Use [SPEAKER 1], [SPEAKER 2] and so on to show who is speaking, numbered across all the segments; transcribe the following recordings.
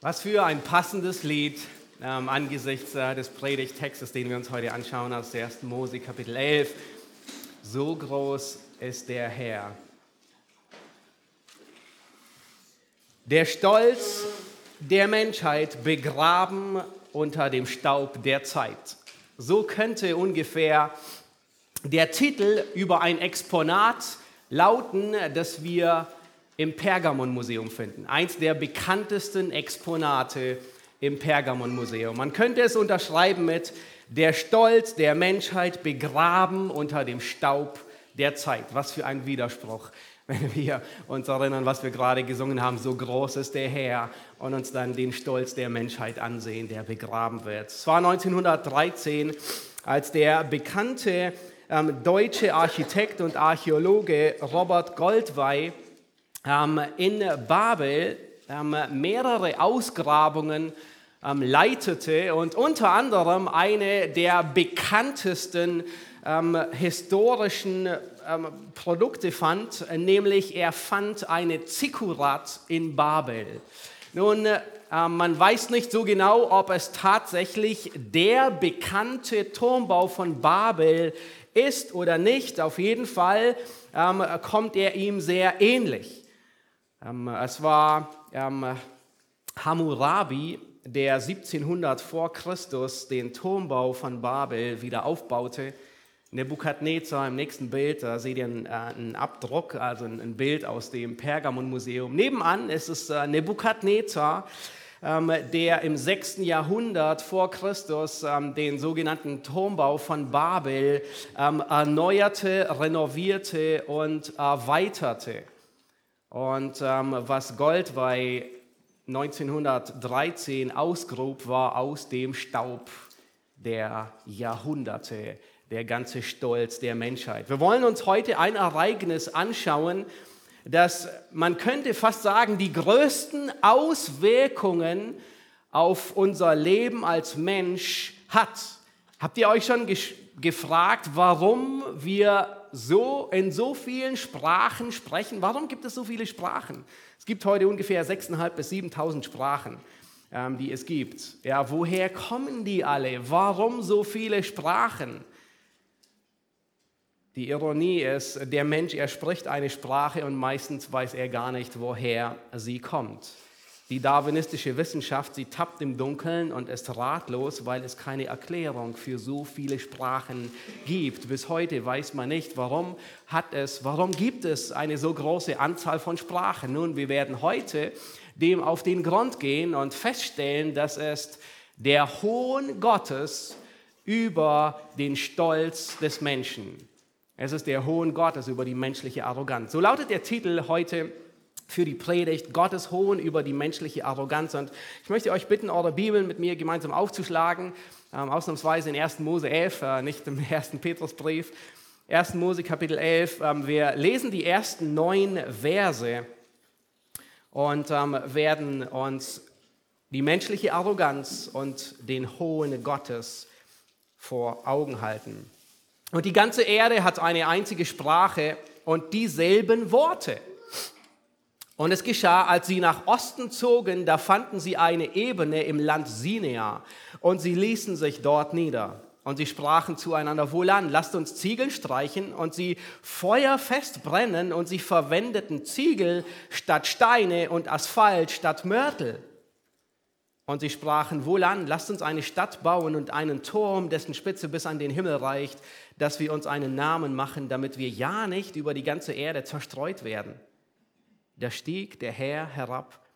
[SPEAKER 1] Was für ein passendes Lied ähm, angesichts äh, des Predigtextes, den wir uns heute anschauen aus 1. Mose Kapitel 11. So groß ist der Herr. Der Stolz der Menschheit begraben unter dem Staub der Zeit. So könnte ungefähr der Titel über ein Exponat lauten, das wir im Pergamon-Museum finden. Eins der bekanntesten Exponate im Pergamon-Museum. Man könnte es unterschreiben mit der Stolz der Menschheit begraben unter dem Staub der Zeit. Was für ein Widerspruch, wenn wir uns erinnern, was wir gerade gesungen haben. So groß ist der Herr und uns dann den Stolz der Menschheit ansehen, der begraben wird. Es war 1913, als der bekannte ähm, deutsche Architekt und Archäologe Robert Goldwey in Babel ähm, mehrere Ausgrabungen ähm, leitete und unter anderem eine der bekanntesten ähm, historischen ähm, Produkte fand, nämlich er fand eine Zikurat in Babel. Nun, man weiß nicht so genau, ob es tatsächlich der bekannte Turmbau von Babel ist oder nicht. Auf jeden Fall ähm, kommt er ihm sehr ähnlich. Ähm, es war ähm, Hammurabi, der 1700 vor Christus den Turmbau von Babel wieder aufbaute. Nebukadnezar im nächsten Bild, da seht ihr einen, äh, einen Abdruck, also ein, ein, Bild aus dem Pergamon-Museum. Nebenan ist es äh, Nebukadnezar, ähm, der im 6. Jahrhundert vor Christus ähm, den sogenannten Turmbau von Babel ähm, erneuerte, renovierte und erweiterte. Und ähm, was Goldweih 1913 ausgrub, war aus dem Staub der Jahrhunderte der ganze Stolz der Menschheit. Wir wollen uns heute ein Ereignis anschauen, das man könnte fast sagen, die größten Auswirkungen auf unser Leben als Mensch hat. Habt ihr euch schon gefragt, warum wir so in so vielen Sprachen sprechen? Warum gibt es so viele Sprachen? Es gibt heute ungefähr 6.500 bis 7.000 Sprachen, ähm, die es gibt. Ja, woher kommen die alle? Warum so viele Sprachen? Die Ironie ist, der Mensch, er spricht eine Sprache und meistens weiß er gar nicht, woher sie kommt. Die darwinistische Wissenschaft, sie tappt im Dunkeln und ist ratlos, weil es keine Erklärung für so viele Sprachen gibt. Bis heute weiß man nicht, warum hat es, warum gibt es eine so große Anzahl von Sprachen. Nun, wir werden heute dem auf den Grund gehen und feststellen, dass es der Hohn Gottes über den Stolz des Menschen. Es ist der Hohn Gottes über die menschliche Arroganz. So lautet der Titel heute für die Predigt, Gottes Hohn über die menschliche Arroganz. Und ich möchte euch bitten, eure Bibeln mit mir gemeinsam aufzuschlagen, ähm, ausnahmsweise in 1. Mose 11, äh, nicht im 1. Petrusbrief. 1. Mose Kapitel 11. Ähm, wir lesen die ersten neun Verse und ähm, werden uns die menschliche Arroganz und den Hohn Gottes vor Augen halten. Und die ganze Erde hat eine einzige Sprache und dieselben Worte. Und es geschah, als sie nach Osten zogen, da fanden sie eine Ebene im Land Sinea und sie ließen sich dort nieder. Und sie sprachen zueinander, wohlan, lasst uns Ziegel streichen und sie feuerfest brennen und sie verwendeten Ziegel statt Steine und Asphalt statt Mörtel. Und sie sprachen, wohlan, lasst uns eine Stadt bauen und einen Turm, dessen Spitze bis an den Himmel reicht, dass wir uns einen Namen machen, damit wir ja nicht über die ganze Erde zerstreut werden da stieg der Herr herab,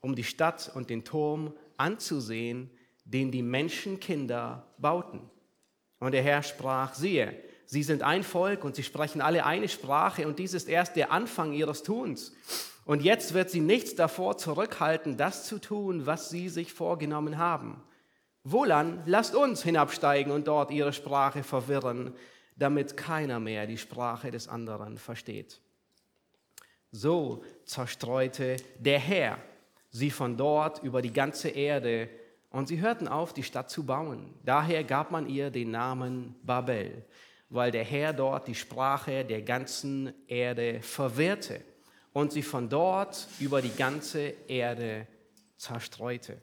[SPEAKER 1] um die Stadt und den Turm anzusehen, den die Menschenkinder bauten. Und der Herr sprach, siehe, sie sind ein Volk und sie sprechen alle eine Sprache und dies ist erst der Anfang ihres Tuns. Und jetzt wird sie nichts davor zurückhalten, das zu tun, was sie sich vorgenommen haben. Wohlan, lasst uns hinabsteigen und dort ihre Sprache verwirren, damit keiner mehr die Sprache des anderen versteht. So zerstreute der Herr sie von dort über die ganze Erde und sie hörten auf, die Stadt zu bauen. Daher gab man ihr den Namen Babel, weil der Herr dort die Sprache der ganzen Erde verwirrte und sie von dort über die ganze Erde zerstreute.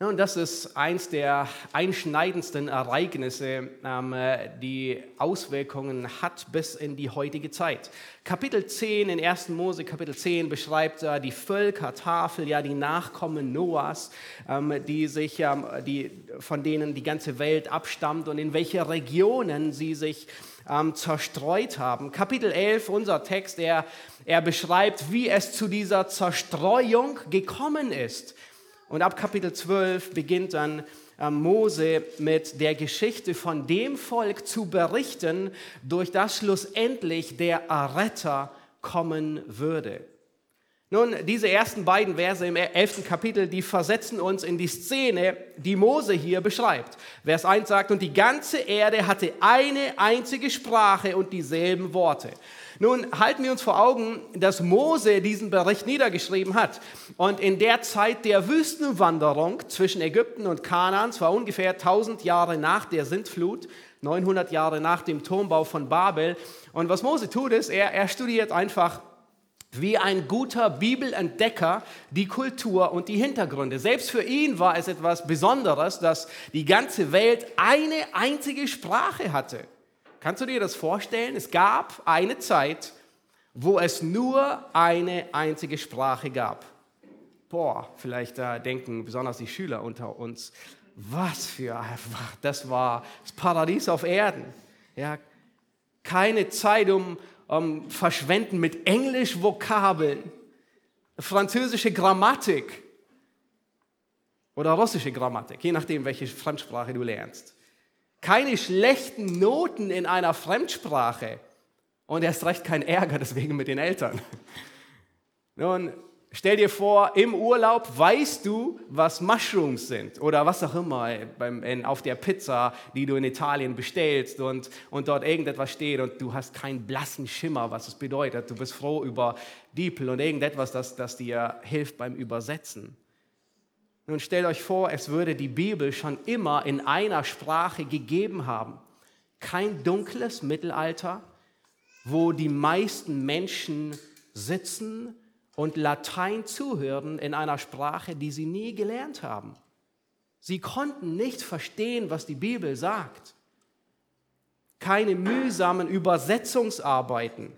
[SPEAKER 1] Und das ist eins der einschneidendsten Ereignisse, ähm, die Auswirkungen hat bis in die heutige Zeit. Kapitel 10 in 1. Mose, Kapitel 10 beschreibt die Völkertafel, ja die Nachkommen Noahs, ähm, die sich, ähm, die, von denen die ganze Welt abstammt und in welche Regionen sie sich zerstreut haben. Kapitel 11, unser Text, er, er beschreibt, wie es zu dieser Zerstreuung gekommen ist und ab Kapitel 12 beginnt dann ähm, Mose mit der Geschichte von dem Volk zu berichten, durch das schlussendlich der Erretter kommen würde. Nun, diese ersten beiden Verse im elften Kapitel, die versetzen uns in die Szene, die Mose hier beschreibt. Vers 1 sagt, und die ganze Erde hatte eine einzige Sprache und dieselben Worte. Nun halten wir uns vor Augen, dass Mose diesen Bericht niedergeschrieben hat. Und in der Zeit der Wüstenwanderung zwischen Ägypten und Kanaan, zwar ungefähr 1000 Jahre nach der Sintflut, 900 Jahre nach dem Turmbau von Babel. Und was Mose tut, ist, er, er studiert einfach wie ein guter Bibelentdecker die Kultur und die Hintergründe. Selbst für ihn war es etwas Besonderes, dass die ganze Welt eine einzige Sprache hatte. Kannst du dir das vorstellen? Es gab eine Zeit, wo es nur eine einzige Sprache gab. Boah, vielleicht äh, denken besonders die Schüler unter uns, was für, das war das Paradies auf Erden. Ja, keine Zeit, um, um verschwenden mit Englisch-Vokabeln, französische Grammatik oder russische Grammatik, je nachdem, welche Fremdsprache du lernst. Keine schlechten Noten in einer Fremdsprache und erst recht kein Ärger deswegen mit den Eltern. Nun, stell dir vor, im Urlaub weißt du, was Mushrooms sind oder was auch immer auf der Pizza, die du in Italien bestellst und, und dort irgendetwas steht und du hast keinen blassen Schimmer, was es bedeutet. Du bist froh über Diepel und irgendetwas, das, das dir hilft beim Übersetzen. Nun stellt euch vor, es würde die Bibel schon immer in einer Sprache gegeben haben. Kein dunkles Mittelalter, wo die meisten Menschen sitzen und Latein zuhören in einer Sprache, die sie nie gelernt haben. Sie konnten nicht verstehen, was die Bibel sagt. Keine mühsamen Übersetzungsarbeiten.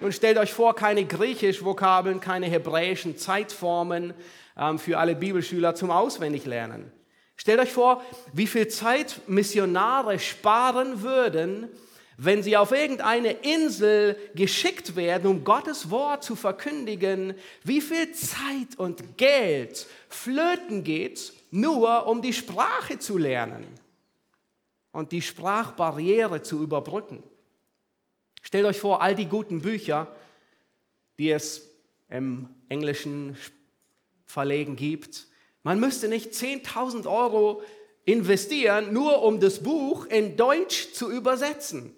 [SPEAKER 1] Und stellt euch vor, keine griechisch-Vokabeln, keine hebräischen Zeitformen ähm, für alle Bibelschüler zum Auswendiglernen. Stellt euch vor, wie viel Zeit Missionare sparen würden, wenn sie auf irgendeine Insel geschickt werden, um Gottes Wort zu verkündigen, wie viel Zeit und Geld flöten geht, nur um die Sprache zu lernen und die Sprachbarriere zu überbrücken. Stellt euch vor, all die guten Bücher, die es im englischen Verlegen gibt, man müsste nicht 10.000 Euro investieren, nur um das Buch in Deutsch zu übersetzen.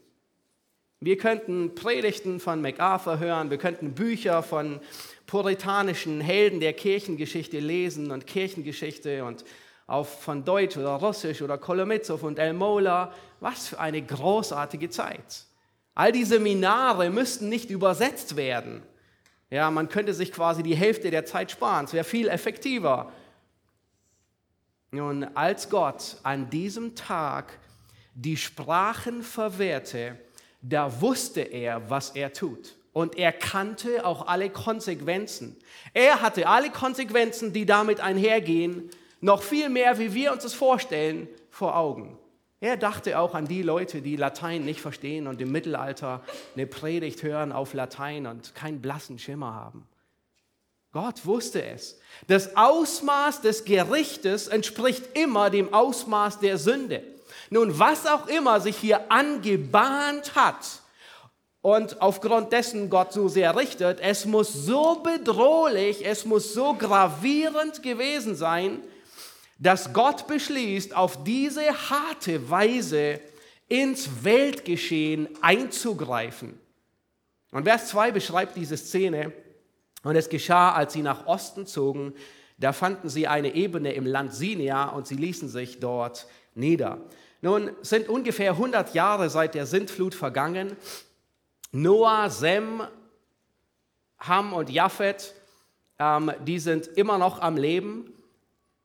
[SPEAKER 1] Wir könnten Predigten von MacArthur hören, wir könnten Bücher von puritanischen Helden der Kirchengeschichte lesen und Kirchengeschichte und auch von Deutsch oder Russisch oder Kolomitzow und Elmola. Was für eine großartige Zeit. All die Seminare müssten nicht übersetzt werden. Ja, man könnte sich quasi die Hälfte der Zeit sparen. Es wäre viel effektiver. Nun, als Gott an diesem Tag die Sprachen verwehrte, da wusste er, was er tut. Und er kannte auch alle Konsequenzen. Er hatte alle Konsequenzen, die damit einhergehen, noch viel mehr, wie wir uns das vorstellen, vor Augen. Er dachte auch an die Leute, die Latein nicht verstehen und im Mittelalter eine Predigt hören auf Latein und keinen blassen Schimmer haben. Gott wusste es. Das Ausmaß des Gerichtes entspricht immer dem Ausmaß der Sünde. Nun, was auch immer sich hier angebahnt hat und aufgrund dessen Gott so sehr richtet, es muss so bedrohlich, es muss so gravierend gewesen sein, dass Gott beschließt, auf diese harte Weise ins Weltgeschehen einzugreifen. Und Vers 2 beschreibt diese Szene. Und es geschah, als sie nach Osten zogen, da fanden sie eine Ebene im Land Sinia und sie ließen sich dort nieder. Nun sind ungefähr 100 Jahre seit der Sintflut vergangen. Noah, Sem, Ham und Japhet ähm, die sind immer noch am Leben.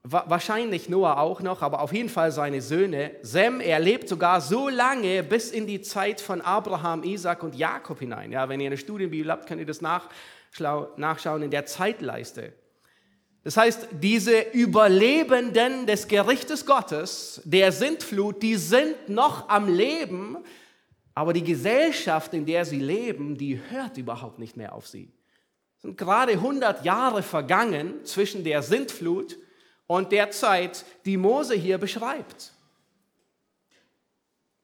[SPEAKER 1] Wahrscheinlich Noah auch noch, aber auf jeden Fall seine Söhne. Sem, er lebt sogar so lange bis in die Zeit von Abraham, Isaac und Jakob hinein. Ja, wenn ihr eine Studienbibel habt, könnt ihr das nachschauen in der Zeitleiste. Das heißt, diese Überlebenden des Gerichtes Gottes, der Sintflut, die sind noch am Leben, aber die Gesellschaft, in der sie leben, die hört überhaupt nicht mehr auf sie. Es sind gerade 100 Jahre vergangen zwischen der Sintflut und der Zeit, die Mose hier beschreibt.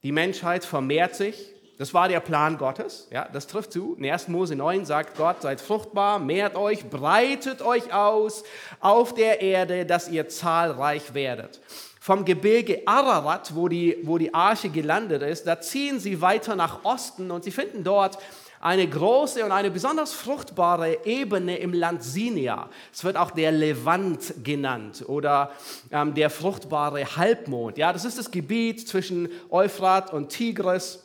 [SPEAKER 1] Die Menschheit vermehrt sich, das war der Plan Gottes. Ja, das trifft zu. In 1. Mose 9 sagt Gott, seid fruchtbar, mehrt euch, breitet euch aus auf der Erde, dass ihr zahlreich werdet. Vom Gebirge Ararat, wo die, wo die Arche gelandet ist, da ziehen sie weiter nach Osten und sie finden dort eine große und eine besonders fruchtbare Ebene im Land Sinia. Es wird auch der Levant genannt oder ähm, der fruchtbare Halbmond. Ja, das ist das Gebiet zwischen Euphrat und Tigris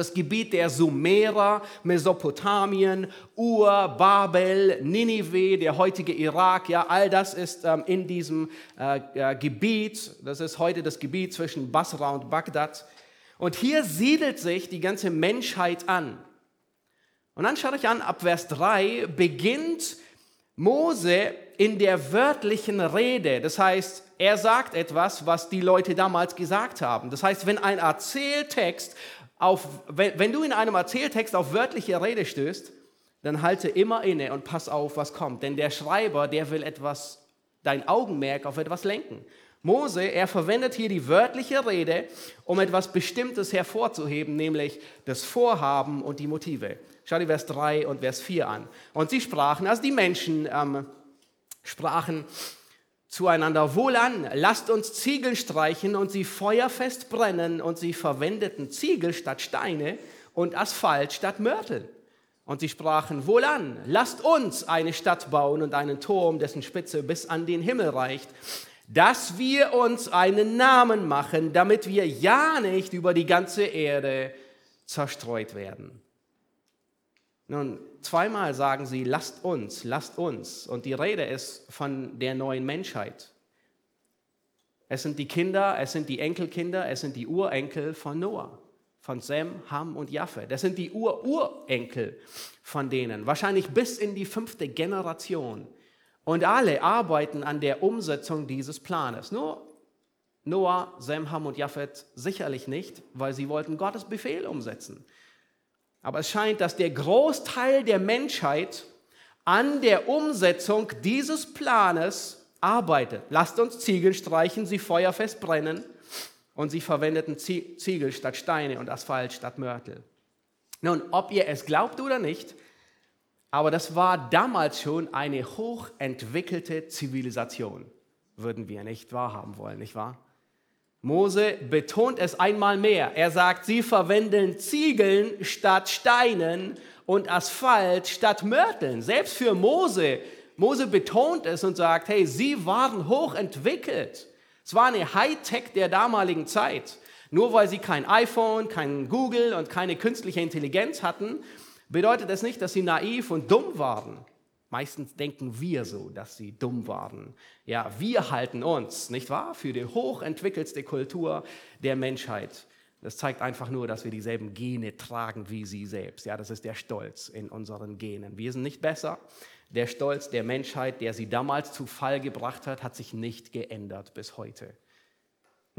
[SPEAKER 1] das Gebiet der Sumerer, Mesopotamien, Ur, Babel, Ninive, der heutige Irak, ja, all das ist ähm, in diesem äh, äh, Gebiet. Das ist heute das Gebiet zwischen Basra und Bagdad. Und hier siedelt sich die ganze Menschheit an. Und dann schaut euch an, ab Vers 3 beginnt Mose in der wörtlichen Rede. Das heißt, er sagt etwas, was die Leute damals gesagt haben. Das heißt, wenn ein Erzähltext auf, wenn, du in einem Erzähltext auf wörtliche Rede stößt, dann halte immer inne und pass auf, was kommt. Denn der Schreiber, der will etwas, dein Augenmerk auf etwas lenken. Mose, er verwendet hier die wörtliche Rede, um etwas Bestimmtes hervorzuheben, nämlich das Vorhaben und die Motive. Schau dir Vers 3 und Vers 4 an. Und sie sprachen, also die Menschen ähm, sprachen, zueinander, wohlan, lasst uns Ziegel streichen und sie feuerfest brennen und sie verwendeten Ziegel statt Steine und Asphalt statt Mörtel. Und sie sprachen, wohlan, lasst uns eine Stadt bauen und einen Turm, dessen Spitze bis an den Himmel reicht, dass wir uns einen Namen machen, damit wir ja nicht über die ganze Erde zerstreut werden. Nun, zweimal sagen sie, lasst uns, lasst uns. Und die Rede ist von der neuen Menschheit. Es sind die Kinder, es sind die Enkelkinder, es sind die Urenkel von Noah, von Sem, Ham und Jaffe. Das sind die Ururenkel von denen, wahrscheinlich bis in die fünfte Generation. Und alle arbeiten an der Umsetzung dieses Planes. Nur Noah, Sem, Ham und Japhet sicherlich nicht, weil sie wollten Gottes Befehl umsetzen. Aber es scheint, dass der Großteil der Menschheit an der Umsetzung dieses Planes arbeitet. Lasst uns Ziegel streichen, sie feuerfest brennen. Und sie verwendeten Ziegel statt Steine und Asphalt statt Mörtel. Nun, ob ihr es glaubt oder nicht, aber das war damals schon eine hochentwickelte Zivilisation. Würden wir nicht wahrhaben wollen, nicht wahr? Mose betont es einmal mehr. Er sagt, sie verwenden Ziegeln statt Steinen und Asphalt statt Mörteln. Selbst für Mose. Mose betont es und sagt, hey, sie waren hochentwickelt. Es war eine Hightech der damaligen Zeit. Nur weil sie kein iPhone, kein Google und keine künstliche Intelligenz hatten, bedeutet das nicht, dass sie naiv und dumm waren. Meistens denken wir so, dass sie dumm waren. Ja, wir halten uns, nicht wahr, für die hochentwickelste Kultur der Menschheit. Das zeigt einfach nur, dass wir dieselben Gene tragen wie sie selbst. Ja, das ist der Stolz in unseren Genen. Wir sind nicht besser. Der Stolz der Menschheit, der sie damals zu Fall gebracht hat, hat sich nicht geändert bis heute.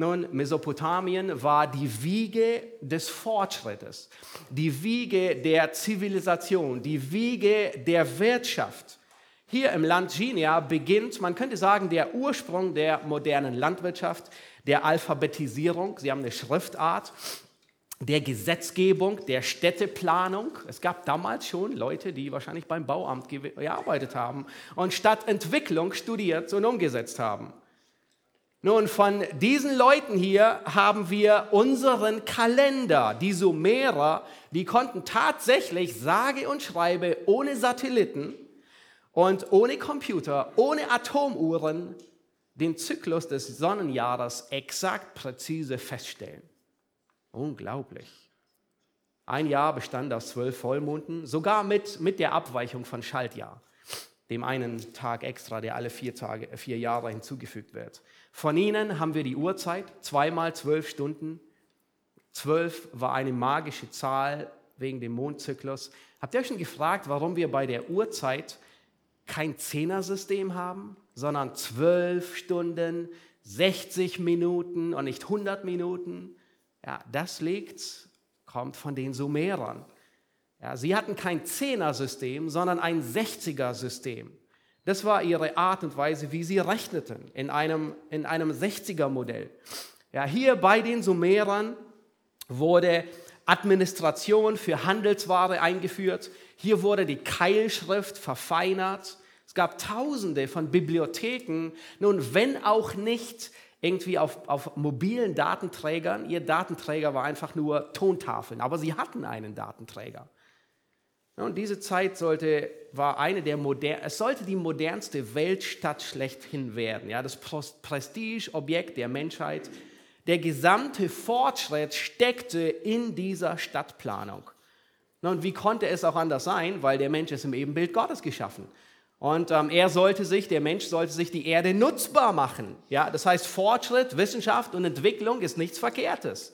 [SPEAKER 1] Nun, Mesopotamien war die Wiege des Fortschrittes, die Wiege der Zivilisation, die Wiege der Wirtschaft. Hier im Land Ginia beginnt, man könnte sagen, der Ursprung der modernen Landwirtschaft, der Alphabetisierung. Sie haben eine Schriftart, der Gesetzgebung, der Städteplanung. Es gab damals schon Leute, die wahrscheinlich beim Bauamt gearbeitet haben und Stadtentwicklung studiert und umgesetzt haben. Nun, von diesen Leuten hier haben wir unseren Kalender. Die Sumerer, die konnten tatsächlich sage und schreibe ohne Satelliten und ohne Computer, ohne Atomuhren den Zyklus des Sonnenjahres exakt präzise feststellen. Unglaublich. Ein Jahr bestand aus zwölf Vollmonden, sogar mit, mit der Abweichung von Schaltjahr. dem einen Tag extra, der alle vier, Tage, vier Jahre hinzugefügt wird. Von ihnen haben wir die Uhrzeit, zweimal zwölf Stunden. Zwölf war eine magische Zahl wegen dem Mondzyklus. Habt ihr euch schon gefragt, warum wir bei der Uhrzeit kein Zehnersystem haben, sondern zwölf Stunden, 60 Minuten und nicht 100 Minuten? Ja, das liegt, kommt von den Sumerern. Ja, sie hatten kein Zehner-System, sondern ein Sechziger-System. Das war ihre Art und Weise, wie sie rechneten, in einem, in einem 60er-Modell. Ja, hier bei den Sumerern wurde Administration für Handelsware eingeführt. Hier wurde die Keilschrift verfeinert. Es gab tausende von Bibliotheken. Nun, wenn auch nicht irgendwie auf, auf mobilen Datenträgern. Ihr Datenträger war einfach nur Tontafeln, aber sie hatten einen Datenträger. Und diese Zeit sollte, war eine der moder es sollte die modernste Weltstadt schlechthin werden. Ja, das Prestigeobjekt der Menschheit. Der gesamte Fortschritt steckte in dieser Stadtplanung. Und wie konnte es auch anders sein? Weil der Mensch ist im Ebenbild Gottes geschaffen. Und ähm, er sollte sich, der Mensch sollte sich die Erde nutzbar machen. Ja, das heißt, Fortschritt, Wissenschaft und Entwicklung ist nichts Verkehrtes.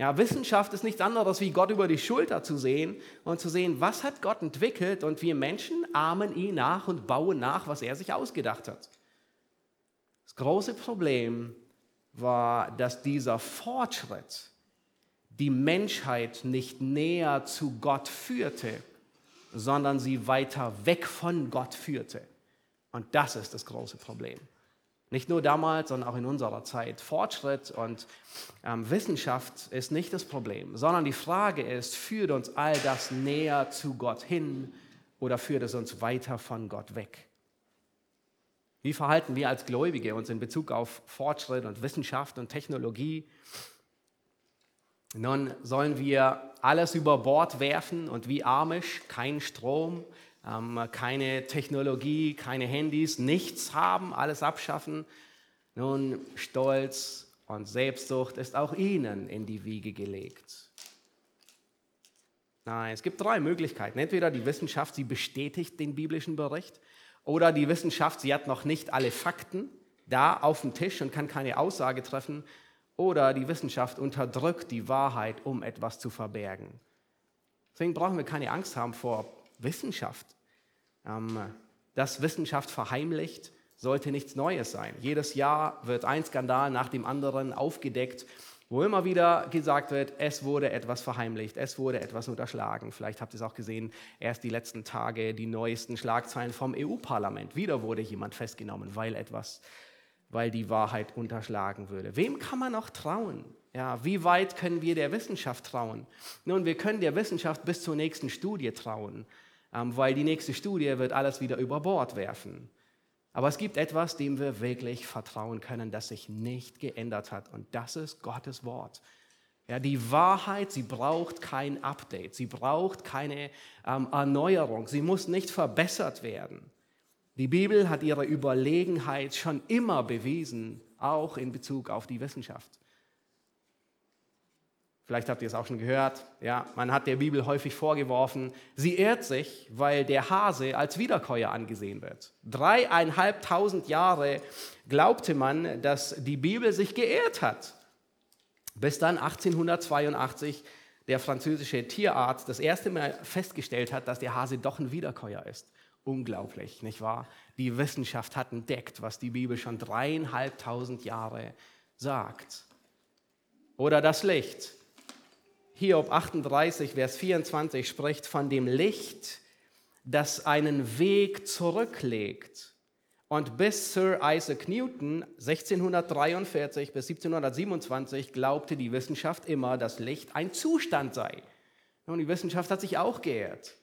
[SPEAKER 1] Ja, Wissenschaft ist nichts anderes, wie Gott über die Schulter zu sehen und zu sehen, was hat Gott entwickelt und wir Menschen ahmen ihn nach und bauen nach, was er sich ausgedacht hat. Das große Problem war, dass dieser Fortschritt die Menschheit nicht näher zu Gott führte, sondern sie weiter weg von Gott führte. Und das ist das große Problem. Nicht nur damals, sondern auch in unserer Zeit. Fortschritt und ähm, Wissenschaft ist nicht das Problem, sondern die Frage ist, führt uns all das näher zu Gott hin oder führt es uns weiter von Gott weg? Wie verhalten wir als Gläubige uns in Bezug auf Fortschritt und Wissenschaft und Technologie? Nun sollen wir alles über Bord werfen und wie Amish kein Strom, keine Technologie, keine Handys, nichts haben, alles abschaffen. Nun, Stolz und Selbstsucht ist auch ihnen in die Wiege gelegt. Nein, es gibt drei Möglichkeiten. Entweder die Wissenschaft, sie bestätigt den biblischen Bericht, oder die Wissenschaft, sie hat noch nicht alle Fakten da auf dem Tisch und kann keine Aussage treffen, oder die Wissenschaft unterdrückt die Wahrheit, um etwas zu verbergen. Deswegen brauchen wir keine Angst haben vor Wissenschaft. Ähm, dass Wissenschaft verheimlicht, sollte nichts Neues sein. Jedes Jahr wird ein Skandal nach dem anderen aufgedeckt, wo immer wieder gesagt wird, es wurde etwas verheimlicht, es wurde etwas unterschlagen. Vielleicht habt ihr es auch gesehen, erst die letzten Tage die neuesten Schlagzeilen vom EU-Parlament. Wieder wurde jemand festgenommen, weil etwas, weil die Wahrheit unterschlagen würde. Wem kann man noch trauen? Ja, wie weit können wir der Wissenschaft trauen? Nun, wir können der Wissenschaft bis zur nächsten Studie trauen, weil die nächste Studie wird alles wieder über Bord werfen. Aber es gibt etwas, dem wir wirklich vertrauen können, das sich nicht geändert hat. Und das ist Gottes Wort. Ja, die Wahrheit, sie braucht kein Update, sie braucht keine ähm, Erneuerung, sie muss nicht verbessert werden. Die Bibel hat ihre Überlegenheit schon immer bewiesen, auch in Bezug auf die Wissenschaft. Vielleicht habt ihr es auch schon gehört. Ja, man hat der Bibel häufig vorgeworfen, sie irrt sich, weil der Hase als Wiederkäuer angesehen wird. Dreieinhalbtausend Jahre glaubte man, dass die Bibel sich geirrt hat. Bis dann 1882 der französische Tierarzt das erste Mal festgestellt hat, dass der Hase doch ein Wiederkäuer ist. Unglaublich, nicht wahr? Die Wissenschaft hat entdeckt, was die Bibel schon dreieinhalbtausend Jahre sagt. Oder das Licht. Hiob 38, Vers 24 spricht von dem Licht, das einen Weg zurücklegt. Und bis Sir Isaac Newton 1643 bis 1727 glaubte die Wissenschaft immer, dass Licht ein Zustand sei. Und die Wissenschaft hat sich auch geehrt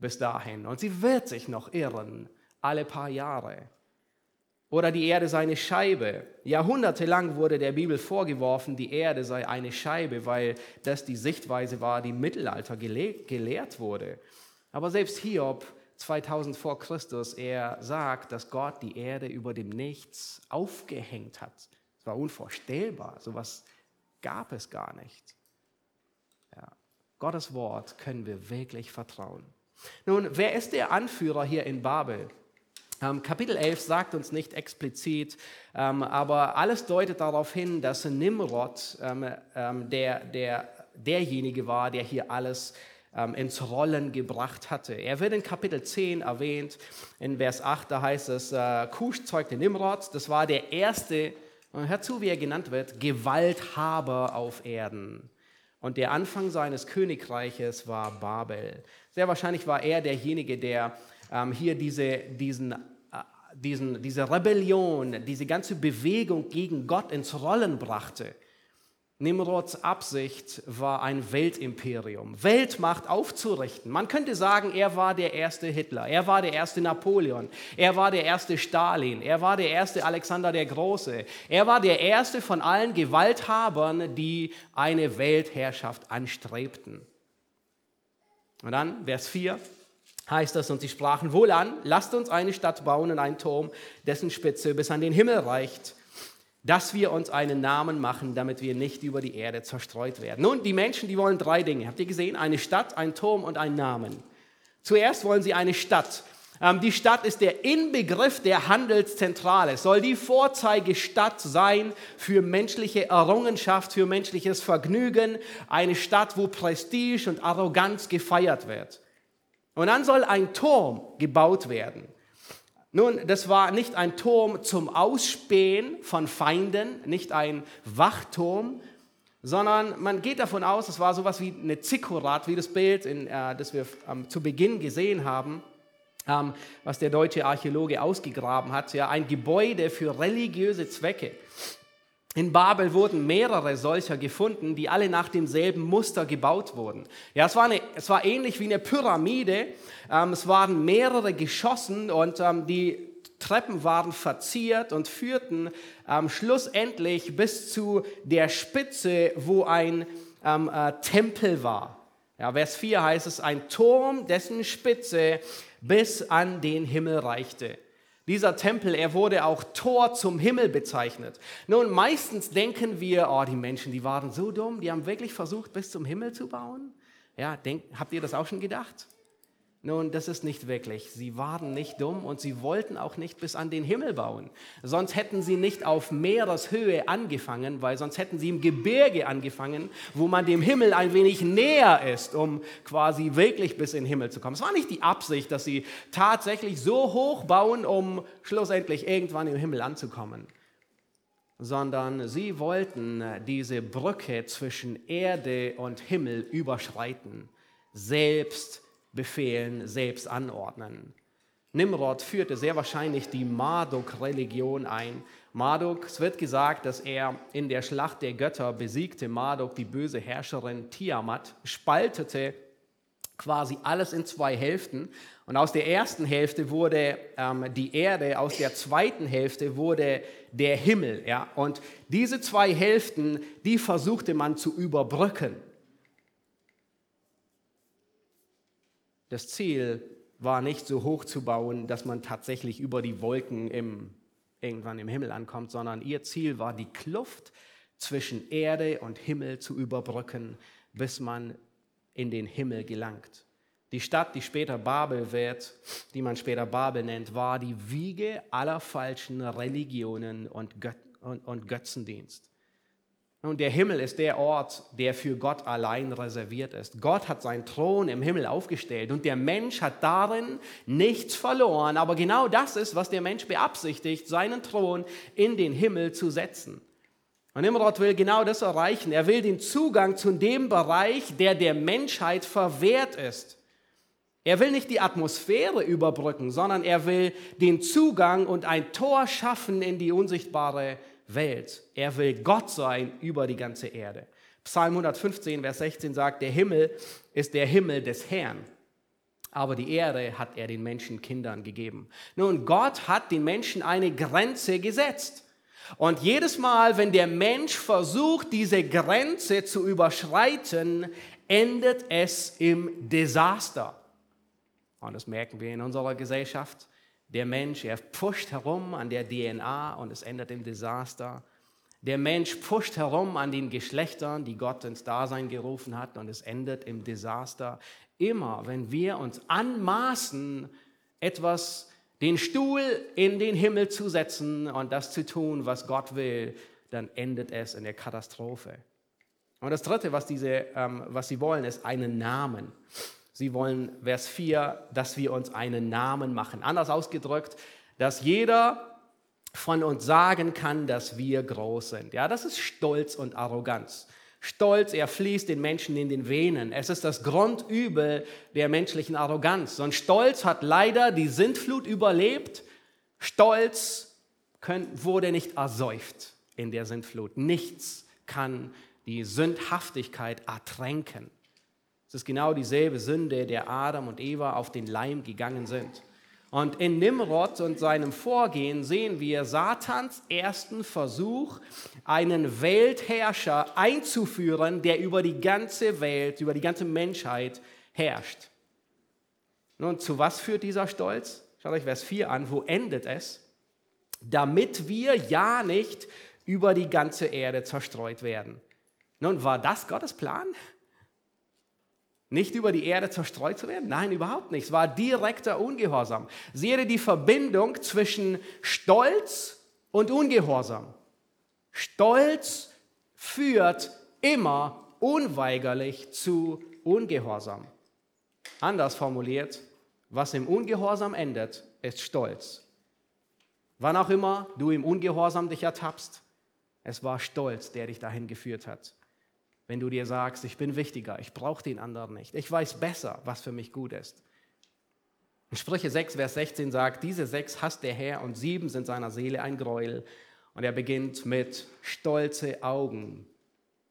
[SPEAKER 1] bis dahin. Und sie wird sich noch irren, alle paar Jahre. Oder die Erde sei eine Scheibe. Jahrhundertelang wurde der Bibel vorgeworfen, die Erde sei eine Scheibe, weil das die Sichtweise war, die im Mittelalter gelehrt wurde. Aber selbst Hiob 2000 vor Christus, er sagt, dass Gott die Erde über dem Nichts aufgehängt hat. Das war unvorstellbar. So etwas gab es gar nicht. Ja. Gottes Wort können wir wirklich vertrauen. Nun, wer ist der Anführer hier in Babel? Ähm, Kapitel 11 sagt uns nicht explizit, ähm, aber alles deutet darauf hin, dass Nimrod ähm, der, der, derjenige war, der hier alles ins Rollen gebracht hatte. Er wird in Kapitel 10 erwähnt, in Vers 8, da heißt es, äh, Kusch zeugte Nimrod, das war der erste, und hört zu, wie er genannt wird, Gewalthaber auf Erden. Und der Anfang seines Königreiches war Babel. Sehr wahrscheinlich war er derjenige, der hier diese, diesen, äh, diesen, diese Rebellion, diese ganze Bewegung gegen Gott ins Rollen brachte. Nimrods Absicht war ein Weltimperium, Weltmacht aufzurichten. Man könnte sagen, er war der erste Hitler, er war der erste Napoleon, er war der erste Stalin, er war der erste Alexander der Große, er war der erste von allen Gewalthabern, die eine Weltherrschaft anstrebten. Und dann, Vers 4 heißt das, und sie sprachen wohl an, lasst uns eine Stadt bauen und einen Turm, dessen Spitze bis an den Himmel reicht dass wir uns einen Namen machen, damit wir nicht über die Erde zerstreut werden. Nun, die Menschen, die wollen drei Dinge. Habt ihr gesehen? Eine Stadt, ein Turm und einen Namen. Zuerst wollen sie eine Stadt. Ähm, die Stadt ist der Inbegriff der Handelszentrale. Es soll die Vorzeigestadt sein für menschliche Errungenschaft, für menschliches Vergnügen. Eine Stadt, wo Prestige und Arroganz gefeiert wird. Und dann soll ein Turm gebaut werden. Nun, das war nicht ein Turm zum Ausspähen von Feinden, nicht ein Wachturm, sondern man geht davon aus, es war sowas wie eine Zikkurat, wie das Bild, in, äh, das wir ähm, zu Beginn gesehen haben, ähm, was der deutsche Archäologe ausgegraben hat, ja, ein Gebäude für religiöse Zwecke. In Babel wurden mehrere solcher gefunden, die alle nach demselben Muster gebaut wurden. Ja, es war, eine, es war ähnlich wie eine Pyramide. Ähm, es waren mehrere Geschossen und ähm, die Treppen waren verziert und führten ähm, schlussendlich bis zu der Spitze, wo ein ähm, äh, Tempel war. Ja, Vers 4 heißt es, ein Turm, dessen Spitze bis an den Himmel reichte. Dieser Tempel, er wurde auch Tor zum Himmel bezeichnet. Nun, meistens denken wir, oh, die Menschen, die waren so dumm, die haben wirklich versucht, bis zum Himmel zu bauen. Ja, denk, habt ihr das auch schon gedacht? Nun, das ist nicht wirklich. Sie waren nicht dumm und sie wollten auch nicht bis an den Himmel bauen. Sonst hätten sie nicht auf Meereshöhe angefangen, weil sonst hätten sie im Gebirge angefangen, wo man dem Himmel ein wenig näher ist, um quasi wirklich bis in den Himmel zu kommen. Es war nicht die Absicht, dass sie tatsächlich so hoch bauen, um schlussendlich irgendwann im Himmel anzukommen, sondern sie wollten diese Brücke zwischen Erde und Himmel überschreiten, selbst befehlen, selbst anordnen. Nimrod führte sehr wahrscheinlich die Marduk-Religion ein. Marduk, es wird gesagt, dass er in der Schlacht der Götter besiegte Marduk, die böse Herrscherin Tiamat, spaltete quasi alles in zwei Hälften. Und aus der ersten Hälfte wurde ähm, die Erde, aus der zweiten Hälfte wurde der Himmel. Ja? Und diese zwei Hälften, die versuchte man zu überbrücken. Das Ziel war nicht so hoch zu bauen, dass man tatsächlich über die Wolken im, irgendwann im Himmel ankommt, sondern ihr Ziel war, die Kluft zwischen Erde und Himmel zu überbrücken, bis man in den Himmel gelangt. Die Stadt, die später Babel wird, die man später Babel nennt, war die Wiege aller falschen Religionen und, Göt und, und Götzendienst. Und der Himmel ist der Ort, der für Gott allein reserviert ist. Gott hat seinen Thron im Himmel aufgestellt und der Mensch hat darin nichts verloren. Aber genau das ist, was der Mensch beabsichtigt, seinen Thron in den Himmel zu setzen. Und Nimrod will genau das erreichen. Er will den Zugang zu dem Bereich, der der Menschheit verwehrt ist. Er will nicht die Atmosphäre überbrücken, sondern er will den Zugang und ein Tor schaffen in die unsichtbare Welt Welt. Er will Gott sein über die ganze Erde. Psalm 115, Vers 16 sagt, der Himmel ist der Himmel des Herrn, aber die Erde hat er den Menschenkindern gegeben. Nun, Gott hat den Menschen eine Grenze gesetzt. Und jedes Mal, wenn der Mensch versucht, diese Grenze zu überschreiten, endet es im Desaster. Und das merken wir in unserer Gesellschaft. Der Mensch, er pusht herum an der DNA und es endet im Desaster. Der Mensch pusht herum an den Geschlechtern, die Gott ins Dasein gerufen hat und es endet im Desaster. Immer, wenn wir uns anmaßen, etwas den Stuhl in den Himmel zu setzen und das zu tun, was Gott will, dann endet es in der Katastrophe. Und das Dritte, was, diese, ähm, was sie wollen, ist einen Namen. Sie wollen, Vers 4, dass wir uns einen Namen machen. Anders ausgedrückt, dass jeder von uns sagen kann, dass wir groß sind. Ja, das ist Stolz und Arroganz. Stolz, er fließt den Menschen in den Venen. Es ist das Grundübel der menschlichen Arroganz. Und Stolz hat leider die Sintflut überlebt. Stolz wurde nicht ersäuft in der Sintflut. Nichts kann die Sündhaftigkeit ertränken. Es ist genau dieselbe Sünde, der Adam und Eva auf den Leim gegangen sind. Und in Nimrod und seinem Vorgehen sehen wir Satans ersten Versuch, einen Weltherrscher einzuführen, der über die ganze Welt, über die ganze Menschheit herrscht. Nun, zu was führt dieser Stolz? Schaut euch Vers 4 an, wo endet es? Damit wir ja nicht über die ganze Erde zerstreut werden. Nun, war das Gottes Plan? Nicht über die Erde zerstreut zu werden? Nein, überhaupt nicht. Es war direkter Ungehorsam. Sehe die Verbindung zwischen Stolz und Ungehorsam. Stolz führt immer unweigerlich zu Ungehorsam. Anders formuliert, was im Ungehorsam endet, ist Stolz. Wann auch immer du im Ungehorsam dich ertappst, es war Stolz, der dich dahin geführt hat. Wenn du dir sagst, ich bin wichtiger, ich brauche den anderen nicht, ich weiß besser, was für mich gut ist. In Sprüche 6, Vers 16 sagt, diese sechs hasst der Herr und sieben sind seiner Seele ein Gräuel. Und er beginnt mit stolze Augen,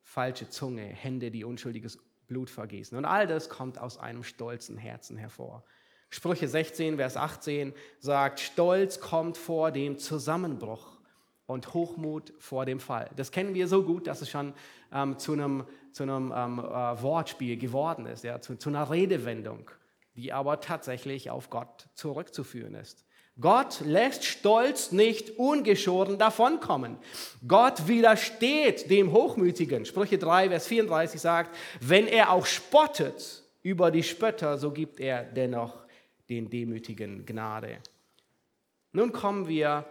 [SPEAKER 1] falsche Zunge, Hände, die unschuldiges Blut vergießen. Und all das kommt aus einem stolzen Herzen hervor. Sprüche 16, Vers 18 sagt, Stolz kommt vor dem Zusammenbruch und Hochmut vor dem Fall. Das kennen wir so gut, dass es schon ähm, zu einem, zu einem ähm, äh, Wortspiel geworden ist, ja, zu, zu einer Redewendung, die aber tatsächlich auf Gott zurückzuführen ist. Gott lässt Stolz nicht ungeschoren davonkommen. Gott widersteht dem Hochmütigen. Sprüche 3, Vers 34 sagt, wenn er auch spottet über die Spötter, so gibt er dennoch den Demütigen Gnade. Nun kommen wir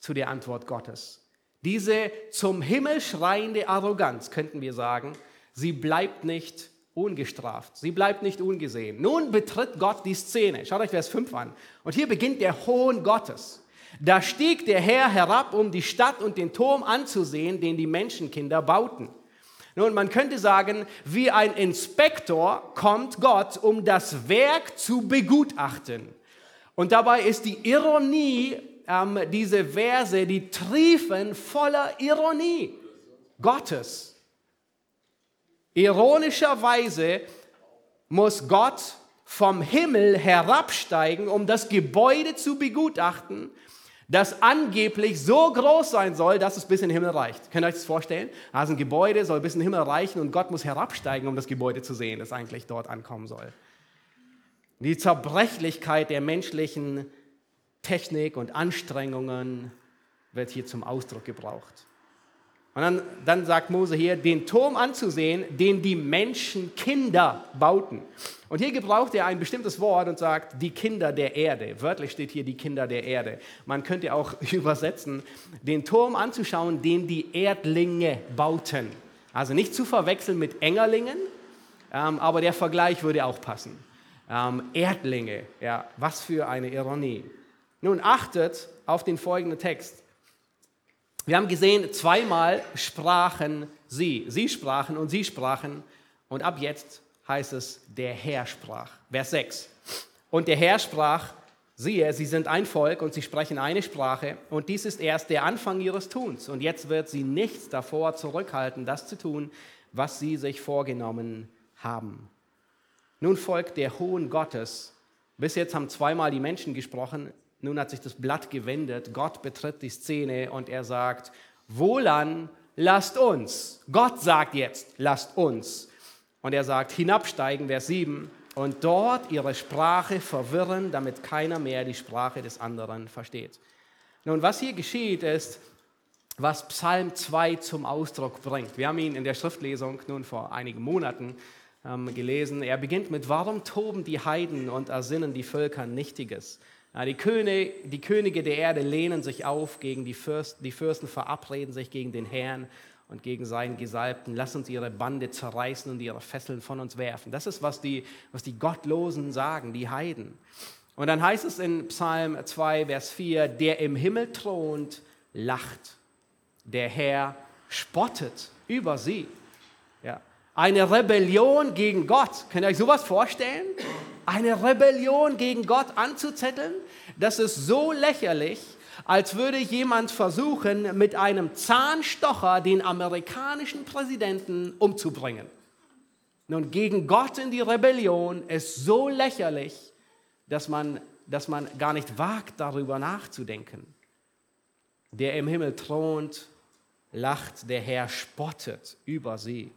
[SPEAKER 1] zu der Antwort Gottes. Diese zum Himmel schreiende Arroganz, könnten wir sagen, sie bleibt nicht ungestraft, sie bleibt nicht ungesehen. Nun betritt Gott die Szene. Schaut euch Vers 5 an. Und hier beginnt der Hohn Gottes. Da stieg der Herr herab, um die Stadt und den Turm anzusehen, den die Menschenkinder bauten. Nun, man könnte sagen, wie ein Inspektor kommt Gott, um das Werk zu begutachten. Und dabei ist die Ironie ähm, diese Verse, die triefen voller Ironie Gottes. Ironischerweise muss Gott vom Himmel herabsteigen, um das Gebäude zu begutachten, das angeblich so groß sein soll, dass es bis in den Himmel reicht. Könnt ihr euch das vorstellen? Also ein Gebäude soll bis in den Himmel reichen und Gott muss herabsteigen, um das Gebäude zu sehen, das eigentlich dort ankommen soll. Die Zerbrechlichkeit der menschlichen Technik und Anstrengungen wird hier zum Ausdruck gebraucht. Und dann, dann sagt Mose hier, den Turm anzusehen, den die Menschenkinder bauten. Und hier gebraucht er ein bestimmtes Wort und sagt, die Kinder der Erde. Wörtlich steht hier die Kinder der Erde. Man könnte auch übersetzen, den Turm anzuschauen, den die Erdlinge bauten. Also nicht zu verwechseln mit Engerlingen, ähm, aber der Vergleich würde auch passen. Ähm, Erdlinge, ja, was für eine Ironie. Nun achtet auf den folgenden Text. Wir haben gesehen, zweimal sprachen sie. Sie sprachen und sie sprachen. Und ab jetzt heißt es, der Herr sprach. Vers 6. Und der Herr sprach, siehe, sie sind ein Volk und sie sprechen eine Sprache. Und dies ist erst der Anfang ihres Tuns. Und jetzt wird sie nichts davor zurückhalten, das zu tun, was sie sich vorgenommen haben. Nun folgt der Hohn Gottes. Bis jetzt haben zweimal die Menschen gesprochen. Nun hat sich das Blatt gewendet. Gott betritt die Szene und er sagt, wohlan, lasst uns. Gott sagt jetzt, lasst uns. Und er sagt, hinabsteigen, Vers 7, und dort ihre Sprache verwirren, damit keiner mehr die Sprache des anderen versteht. Nun, was hier geschieht, ist, was Psalm 2 zum Ausdruck bringt. Wir haben ihn in der Schriftlesung nun vor einigen Monaten ähm, gelesen. Er beginnt mit, warum toben die Heiden und ersinnen die Völker Nichtiges? Die, Könige, die Könige der Erde lehnen sich auf gegen die Fürsten, die Fürsten verabreden sich gegen den Herrn und gegen seinen Gesalbten. Lass uns ihre Bande zerreißen und ihre Fesseln von uns werfen. Das ist, was die, was die Gottlosen sagen, die Heiden. Und dann heißt es in Psalm 2, Vers 4, der im Himmel thront, lacht. Der Herr spottet über sie. Ja. Eine Rebellion gegen Gott. Könnt ihr euch sowas vorstellen? Eine Rebellion gegen Gott anzuzetteln? Das ist so lächerlich, als würde jemand versuchen, mit einem Zahnstocher den amerikanischen Präsidenten umzubringen. Nun, gegen Gott in die Rebellion ist so lächerlich, dass man, dass man gar nicht wagt, darüber nachzudenken. Der im Himmel thront, lacht, der Herr spottet über sie.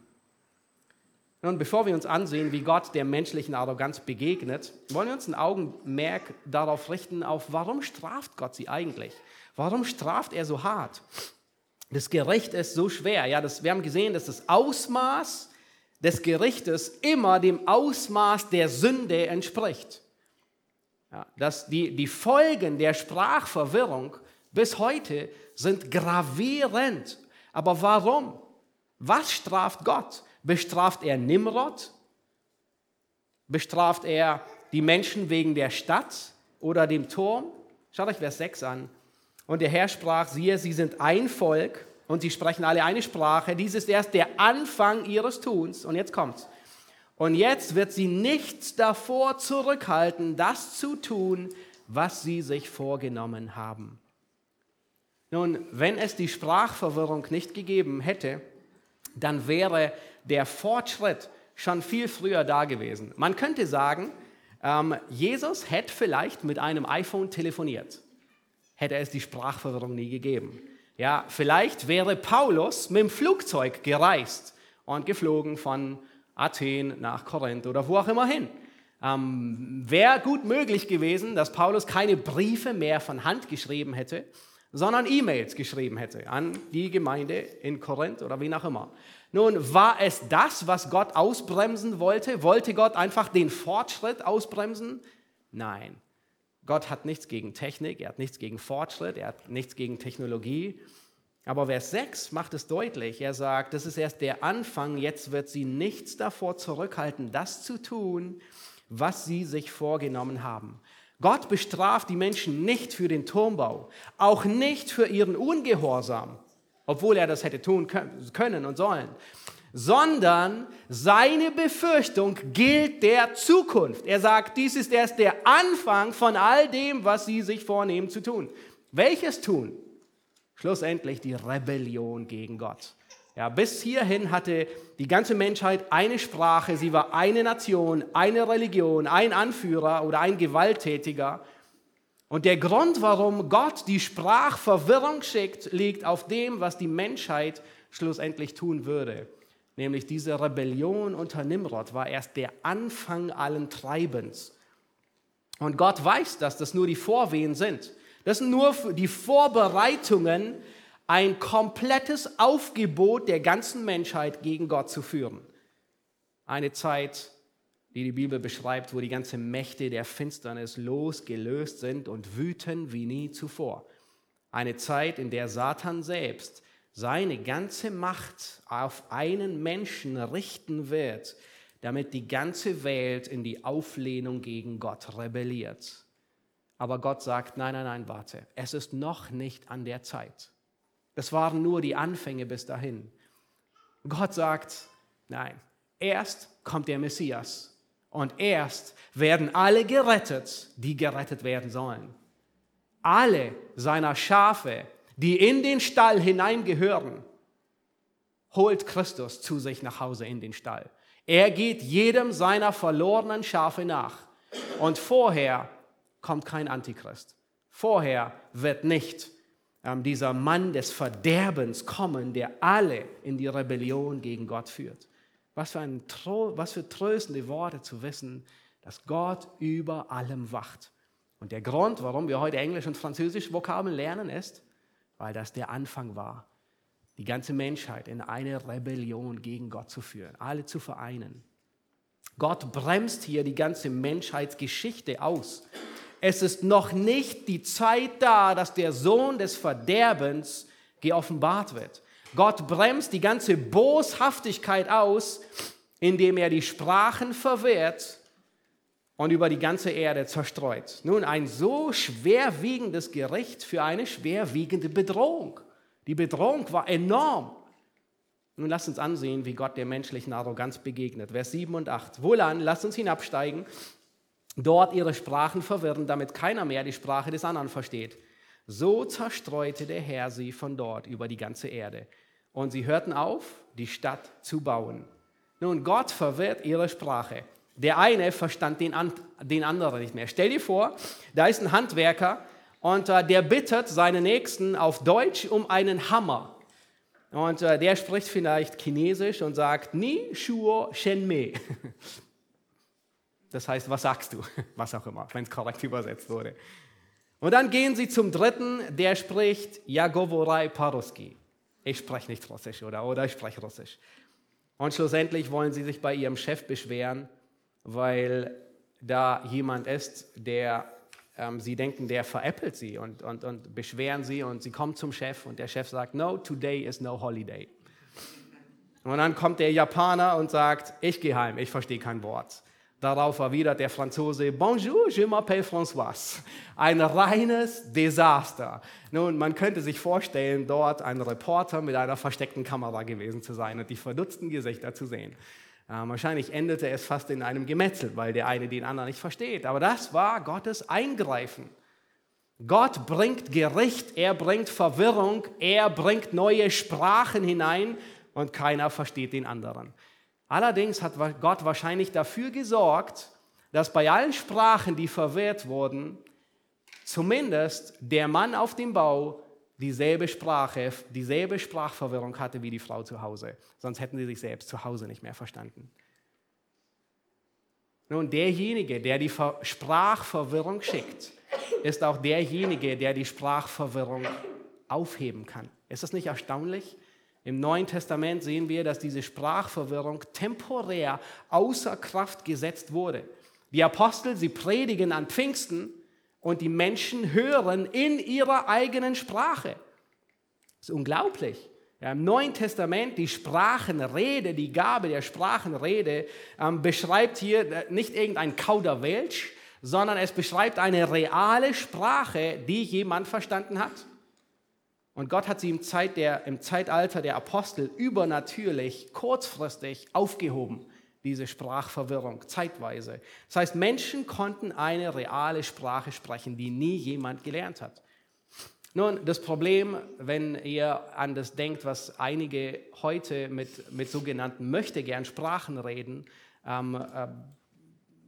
[SPEAKER 1] Nun, bevor wir uns ansehen, wie Gott der menschlichen Arroganz begegnet, wollen wir uns ein Augenmerk darauf richten, auf warum straft Gott sie eigentlich? Warum straft er so hart? Das Gericht ist so schwer. Ja, das, wir haben gesehen, dass das Ausmaß des Gerichtes immer dem Ausmaß der Sünde entspricht. Ja, dass die, die Folgen der Sprachverwirrung bis heute sind gravierend. Aber warum? Was straft Gott? Bestraft er Nimrod? Bestraft er die Menschen wegen der Stadt oder dem Turm? Schaut euch Vers 6 an. Und der Herr sprach, siehe, sie sind ein Volk und sie sprechen alle eine Sprache. Dies ist erst der Anfang ihres Tuns. Und jetzt kommt's. Und jetzt wird sie nichts davor zurückhalten, das zu tun, was sie sich vorgenommen haben. Nun, wenn es die Sprachverwirrung nicht gegeben hätte, dann wäre der Fortschritt schon viel früher da gewesen. Man könnte sagen, ähm, Jesus hätte vielleicht mit einem iPhone telefoniert, hätte es die Sprachverwirrung nie gegeben. Ja, vielleicht wäre Paulus mit dem Flugzeug gereist und geflogen von Athen nach Korinth oder wo auch immer hin. Ähm, Wäre gut möglich gewesen, dass Paulus keine Briefe mehr von Hand geschrieben hätte, sondern E-Mails geschrieben hätte an die Gemeinde in Korinth oder wie auch immer. Nun, war es das, was Gott ausbremsen wollte? Wollte Gott einfach den Fortschritt ausbremsen? Nein. Gott hat nichts gegen Technik, er hat nichts gegen Fortschritt, er hat nichts gegen Technologie. Aber Vers 6 macht es deutlich. Er sagt, das ist erst der Anfang, jetzt wird sie nichts davor zurückhalten, das zu tun, was sie sich vorgenommen haben. Gott bestraft die Menschen nicht für den Turmbau, auch nicht für ihren Ungehorsam, obwohl er das hätte tun können und sollen, sondern seine Befürchtung gilt der Zukunft. Er sagt, dies ist erst der Anfang von all dem, was sie sich vornehmen zu tun. Welches tun? Schlussendlich die Rebellion gegen Gott. Ja, bis hierhin hatte die ganze Menschheit eine Sprache, sie war eine Nation, eine Religion, ein Anführer oder ein Gewalttätiger. Und der Grund, warum Gott die Sprachverwirrung schickt, liegt auf dem, was die Menschheit schlussendlich tun würde. Nämlich diese Rebellion unter Nimrod war erst der Anfang allen Treibens. Und Gott weiß, dass das nur die Vorwehen sind. Das sind nur die Vorbereitungen, ein komplettes Aufgebot der ganzen Menschheit gegen Gott zu führen. Eine Zeit, die die Bibel beschreibt, wo die ganzen Mächte der Finsternis losgelöst sind und wüten wie nie zuvor. Eine Zeit, in der Satan selbst seine ganze Macht auf einen Menschen richten wird, damit die ganze Welt in die Auflehnung gegen Gott rebelliert. Aber Gott sagt, nein, nein, nein, warte, es ist noch nicht an der Zeit. Das waren nur die Anfänge bis dahin. Gott sagt, nein, erst kommt der Messias und erst werden alle gerettet, die gerettet werden sollen. Alle seiner Schafe, die in den Stall hineingehören, holt Christus zu sich nach Hause in den Stall. Er geht jedem seiner verlorenen Schafe nach. Und vorher kommt kein Antichrist. Vorher wird nicht ähm, dieser Mann des Verderbens kommen, der alle in die Rebellion gegen Gott führt. Was für, ein, was für tröstende Worte zu wissen, dass Gott über allem wacht. Und der Grund, warum wir heute Englisch und Französisch Vokabeln lernen, ist, weil das der Anfang war, die ganze Menschheit in eine Rebellion gegen Gott zu führen, alle zu vereinen. Gott bremst hier die ganze Menschheitsgeschichte aus. Es ist noch nicht die Zeit da, dass der Sohn des Verderbens geoffenbart wird. Gott bremst die ganze Boshaftigkeit aus, indem er die Sprachen verwehrt und über die ganze Erde zerstreut. Nun, ein so schwerwiegendes Gericht für eine schwerwiegende Bedrohung. Die Bedrohung war enorm. Nun lasst uns ansehen, wie Gott der menschlichen Arroganz begegnet. Vers 7 und 8. Wohlan, lasst uns hinabsteigen, dort ihre Sprachen verwirren, damit keiner mehr die Sprache des anderen versteht. So zerstreute der Herr sie von dort über die ganze Erde. Und sie hörten auf, die Stadt zu bauen. Nun, Gott verwirrt ihre Sprache. Der eine verstand den, den anderen nicht mehr. Stell dir vor, da ist ein Handwerker und äh, der bittet seinen Nächsten auf Deutsch um einen Hammer. Und äh, der spricht vielleicht Chinesisch und sagt, Ni Shuo Shen Me. Das heißt, was sagst du? Was auch immer, wenn es korrekt übersetzt wurde. Und dann gehen sie zum dritten, der spricht Jagovorai Paruski. Ich spreche nicht Russisch oder, oder ich spreche Russisch. Und schlussendlich wollen sie sich bei ihrem Chef beschweren, weil da jemand ist, der ähm, sie denken, der veräppelt sie und, und, und beschweren sie und sie kommen zum Chef und der Chef sagt, no, today is no holiday. Und dann kommt der Japaner und sagt, ich gehe heim, ich verstehe kein Wort. Darauf erwidert der Franzose, Bonjour, je m'appelle François. Ein reines Desaster. Nun, man könnte sich vorstellen, dort ein Reporter mit einer versteckten Kamera gewesen zu sein und die verdutzten Gesichter zu sehen. Äh, wahrscheinlich endete es fast in einem Gemetzel, weil der eine den anderen nicht versteht. Aber das war Gottes Eingreifen. Gott bringt Gericht, er bringt Verwirrung, er bringt neue Sprachen hinein und keiner versteht den anderen. Allerdings hat Gott wahrscheinlich dafür gesorgt, dass bei allen Sprachen, die verwirrt wurden, zumindest der Mann auf dem Bau dieselbe Sprache, dieselbe Sprachverwirrung hatte wie die Frau zu Hause. Sonst hätten sie sich selbst zu Hause nicht mehr verstanden. Nun, derjenige, der die Sprachverwirrung schickt, ist auch derjenige, der die Sprachverwirrung aufheben kann. Ist das nicht erstaunlich? Im Neuen Testament sehen wir, dass diese Sprachverwirrung temporär außer Kraft gesetzt wurde. Die Apostel, sie predigen an Pfingsten und die Menschen hören in ihrer eigenen Sprache. Das ist unglaublich. Ja, Im Neuen Testament die Sprachenrede, die Gabe der Sprachenrede ähm, beschreibt hier äh, nicht irgendein Kauderwelsch, sondern es beschreibt eine reale Sprache, die jemand verstanden hat. Und Gott hat sie im, Zeit der, im Zeitalter der Apostel übernatürlich, kurzfristig aufgehoben diese Sprachverwirrung zeitweise. Das heißt, Menschen konnten eine reale Sprache sprechen, die nie jemand gelernt hat. Nun, das Problem, wenn ihr an das denkt, was einige heute mit, mit sogenannten möchtegern Sprachen reden, ähm, äh,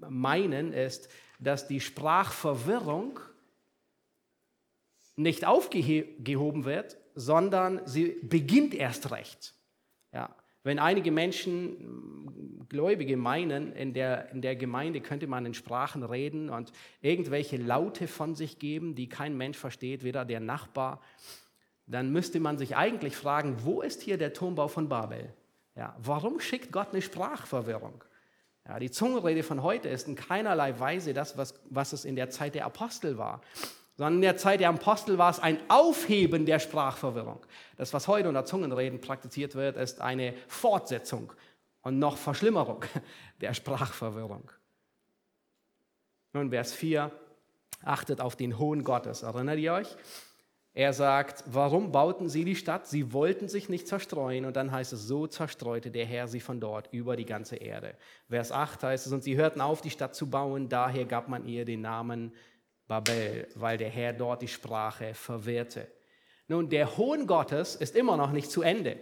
[SPEAKER 1] meinen, ist, dass die Sprachverwirrung nicht aufgehoben wird, sondern sie beginnt erst recht. Ja. Wenn einige Menschen, Gläubige meinen, in der, in der Gemeinde könnte man in Sprachen reden und irgendwelche Laute von sich geben, die kein Mensch versteht, weder der Nachbar, dann müsste man sich eigentlich fragen, wo ist hier der Turmbau von Babel? Ja, warum schickt Gott eine Sprachverwirrung? Ja, die Zungenrede von heute ist in keinerlei Weise das, was, was es in der Zeit der Apostel war sondern in der Zeit der Apostel war es ein Aufheben der Sprachverwirrung. Das, was heute unter Zungenreden praktiziert wird, ist eine Fortsetzung und noch Verschlimmerung der Sprachverwirrung. Nun, Vers 4, achtet auf den Hohn Gottes. Erinnert ihr euch? Er sagt, warum bauten sie die Stadt? Sie wollten sich nicht zerstreuen. Und dann heißt es, so zerstreute der Herr sie von dort über die ganze Erde. Vers 8 heißt es, und sie hörten auf, die Stadt zu bauen. Daher gab man ihr den Namen Babel, weil der Herr dort die Sprache verwirrte. Nun, der Hohn Gottes ist immer noch nicht zu Ende.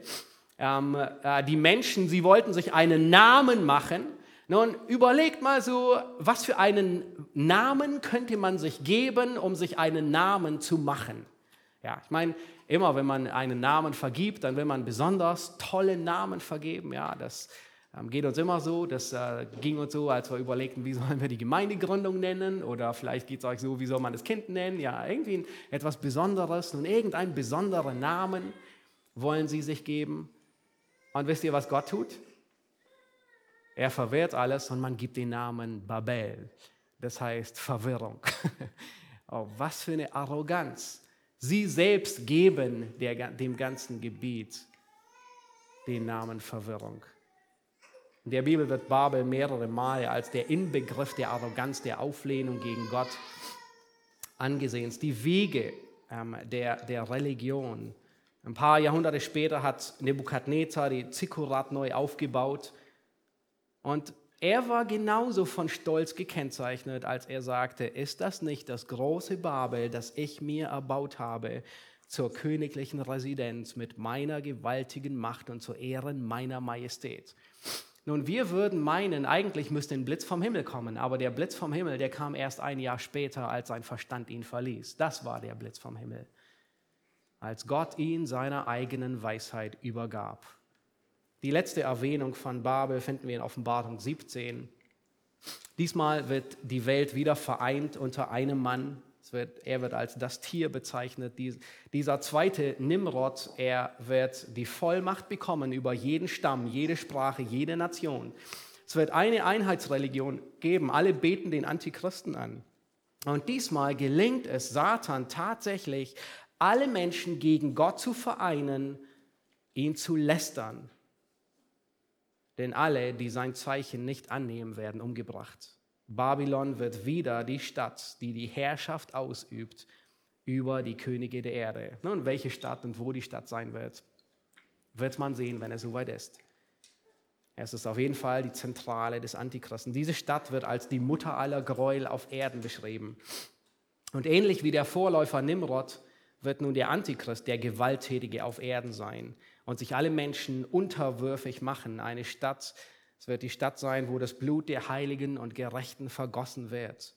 [SPEAKER 1] Ähm, äh, die Menschen, sie wollten sich einen Namen machen. Nun, überlegt mal so, was für einen Namen könnte man sich geben, um sich einen Namen zu machen? Ja, ich meine, immer wenn man einen Namen vergibt, dann will man besonders tolle Namen vergeben. Ja, das geht uns immer so, das äh, ging uns so, als wir überlegten, wie sollen wir die Gemeindegründung nennen oder vielleicht geht es euch so, wie soll man das Kind nennen? Ja, irgendwie etwas Besonderes und irgendeinen besonderen Namen wollen sie sich geben. Und wisst ihr, was Gott tut? Er verwirrt alles und man gibt den Namen Babel. Das heißt Verwirrung. oh, was für eine Arroganz. Sie selbst geben der, dem ganzen Gebiet den Namen Verwirrung. In der Bibel wird Babel mehrere Male als der Inbegriff der Arroganz, der Auflehnung gegen Gott angesehen. Die Wege ähm, der, der Religion. Ein paar Jahrhunderte später hat Nebukadnezar die Zikkurat neu aufgebaut und er war genauso von Stolz gekennzeichnet, als er sagte, ist das nicht das große Babel, das ich mir erbaut habe, zur königlichen Residenz mit meiner gewaltigen Macht und zu Ehren meiner Majestät? Nun, wir würden meinen, eigentlich müsste ein Blitz vom Himmel kommen, aber der Blitz vom Himmel, der kam erst ein Jahr später, als sein Verstand ihn verließ. Das war der Blitz vom Himmel, als Gott ihn seiner eigenen Weisheit übergab. Die letzte Erwähnung von Babel finden wir in Offenbarung 17. Diesmal wird die Welt wieder vereint unter einem Mann. Wird, er wird als das Tier bezeichnet. Die, dieser zweite Nimrod, er wird die Vollmacht bekommen über jeden Stamm, jede Sprache, jede Nation. Es wird eine Einheitsreligion geben. Alle beten den Antichristen an. Und diesmal gelingt es Satan tatsächlich, alle Menschen gegen Gott zu vereinen, ihn zu lästern, denn alle, die sein Zeichen nicht annehmen, werden umgebracht. Babylon wird wieder die Stadt, die die Herrschaft ausübt über die Könige der Erde. Nun, welche Stadt und wo die Stadt sein wird, wird man sehen, wenn es soweit ist. Es ist auf jeden Fall die Zentrale des Antichristen. Diese Stadt wird als die Mutter aller Gräuel auf Erden beschrieben. Und ähnlich wie der Vorläufer Nimrod wird nun der Antichrist der Gewalttätige auf Erden sein und sich alle Menschen unterwürfig machen. Eine Stadt, es wird die Stadt sein, wo das Blut der Heiligen und Gerechten vergossen wird.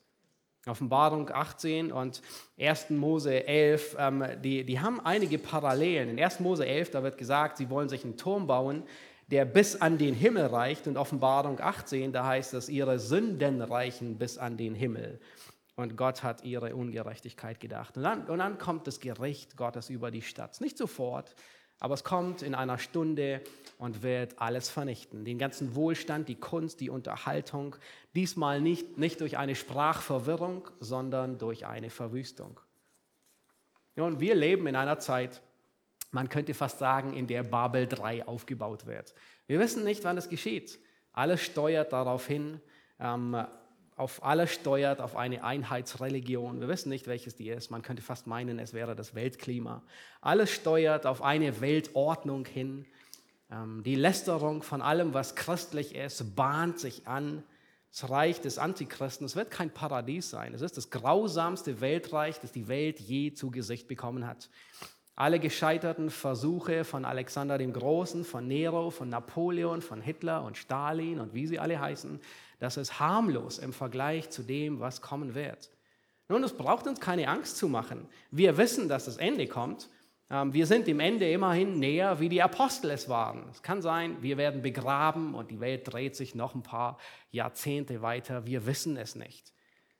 [SPEAKER 1] Offenbarung 18 und 1. Mose 11, ähm, die, die haben einige Parallelen. In 1. Mose 11, da wird gesagt, sie wollen sich einen Turm bauen, der bis an den Himmel reicht. Und Offenbarung 18, da heißt es, ihre Sünden reichen bis an den Himmel. Und Gott hat ihre Ungerechtigkeit gedacht. Und dann, und dann kommt das Gericht Gottes über die Stadt. Nicht sofort, aber es kommt in einer Stunde und wird alles vernichten. Den ganzen Wohlstand, die Kunst, die Unterhaltung. Diesmal nicht, nicht durch eine Sprachverwirrung, sondern durch eine Verwüstung. Und wir leben in einer Zeit, man könnte fast sagen, in der Babel 3 aufgebaut wird. Wir wissen nicht, wann es geschieht. Alles steuert darauf hin, ähm, auf alles steuert auf eine Einheitsreligion. Wir wissen nicht, welches die ist. Man könnte fast meinen, es wäre das Weltklima. Alles steuert auf eine Weltordnung hin. Ähm, die Lästerung von allem, was christlich ist, bahnt sich an. Das Reich des Antichristen, es wird kein Paradies sein. Es ist das grausamste Weltreich, das die Welt je zu Gesicht bekommen hat. Alle gescheiterten Versuche von Alexander dem Großen, von Nero, von Napoleon, von Hitler und Stalin und wie sie alle heißen, das ist harmlos im Vergleich zu dem, was kommen wird. Nun, es braucht uns keine Angst zu machen. Wir wissen, dass das Ende kommt. Ähm, wir sind dem Ende immerhin näher, wie die Apostel es waren. Es kann sein, wir werden begraben und die Welt dreht sich noch ein paar Jahrzehnte weiter. Wir wissen es nicht.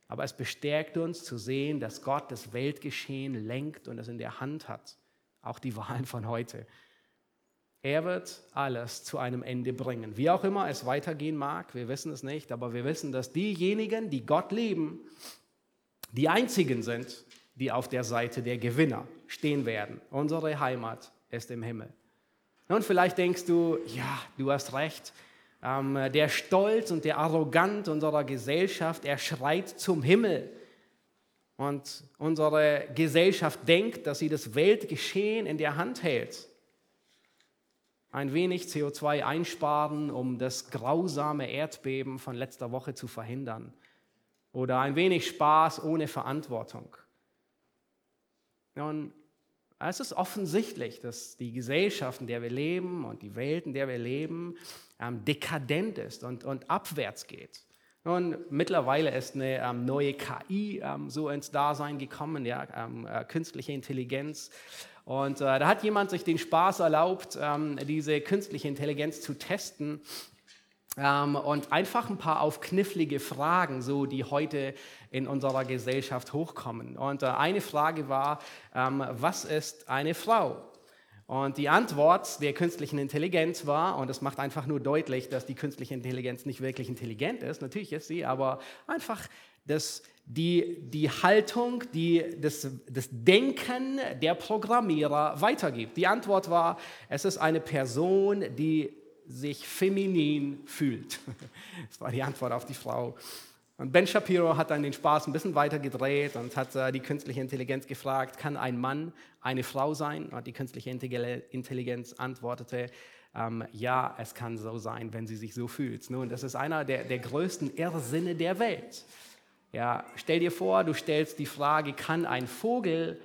[SPEAKER 1] Aber es bestärkt uns zu sehen, dass Gott das Weltgeschehen lenkt und es in der Hand hat. Auch die Wahlen von heute. Er wird alles zu einem Ende bringen. Wie auch immer es weitergehen mag, wir wissen es nicht, aber wir wissen, dass diejenigen, die Gott lieben, die einzigen sind, die auf der Seite der Gewinner stehen werden. Unsere Heimat ist im Himmel. Und vielleicht denkst du, ja, du hast recht. Ähm, der Stolz und der Arrogant unserer Gesellschaft, er schreit zum Himmel. Und unsere Gesellschaft denkt, dass sie das Weltgeschehen in der Hand hält ein wenig CO2 einsparen, um das grausame Erdbeben von letzter Woche zu verhindern. Oder ein wenig Spaß ohne Verantwortung. Und es ist offensichtlich, dass die Gesellschaft, in der wir leben und die Welt, in der wir leben, ähm, dekadent ist und, und abwärts geht. Und mittlerweile ist eine ähm, neue KI ähm, so ins Dasein gekommen, ja, ähm, äh, künstliche Intelligenz. Und äh, da hat jemand sich den Spaß erlaubt, ähm, diese künstliche Intelligenz zu testen ähm, und einfach ein paar auf knifflige Fragen, so die heute in unserer Gesellschaft hochkommen. Und äh, eine Frage war, ähm, was ist eine Frau? Und die Antwort der künstlichen Intelligenz war, und das macht einfach nur deutlich, dass die künstliche Intelligenz nicht wirklich intelligent ist, natürlich ist sie, aber einfach das, die, die Haltung, die, das, das Denken der Programmierer weitergibt. Die Antwort war, es ist eine Person, die sich feminin fühlt. Das war die Antwort auf die Frau. Und Ben Shapiro hat dann den Spaß ein bisschen weiter gedreht und hat äh, die künstliche Intelligenz gefragt, kann ein Mann eine Frau sein? Und die künstliche Intelligenz antwortete, ähm, ja, es kann so sein, wenn sie sich so fühlt. Nun, das ist einer der, der größten Irrsinne der Welt. Ja, stell dir vor, du stellst die Frage, kann ein Vogel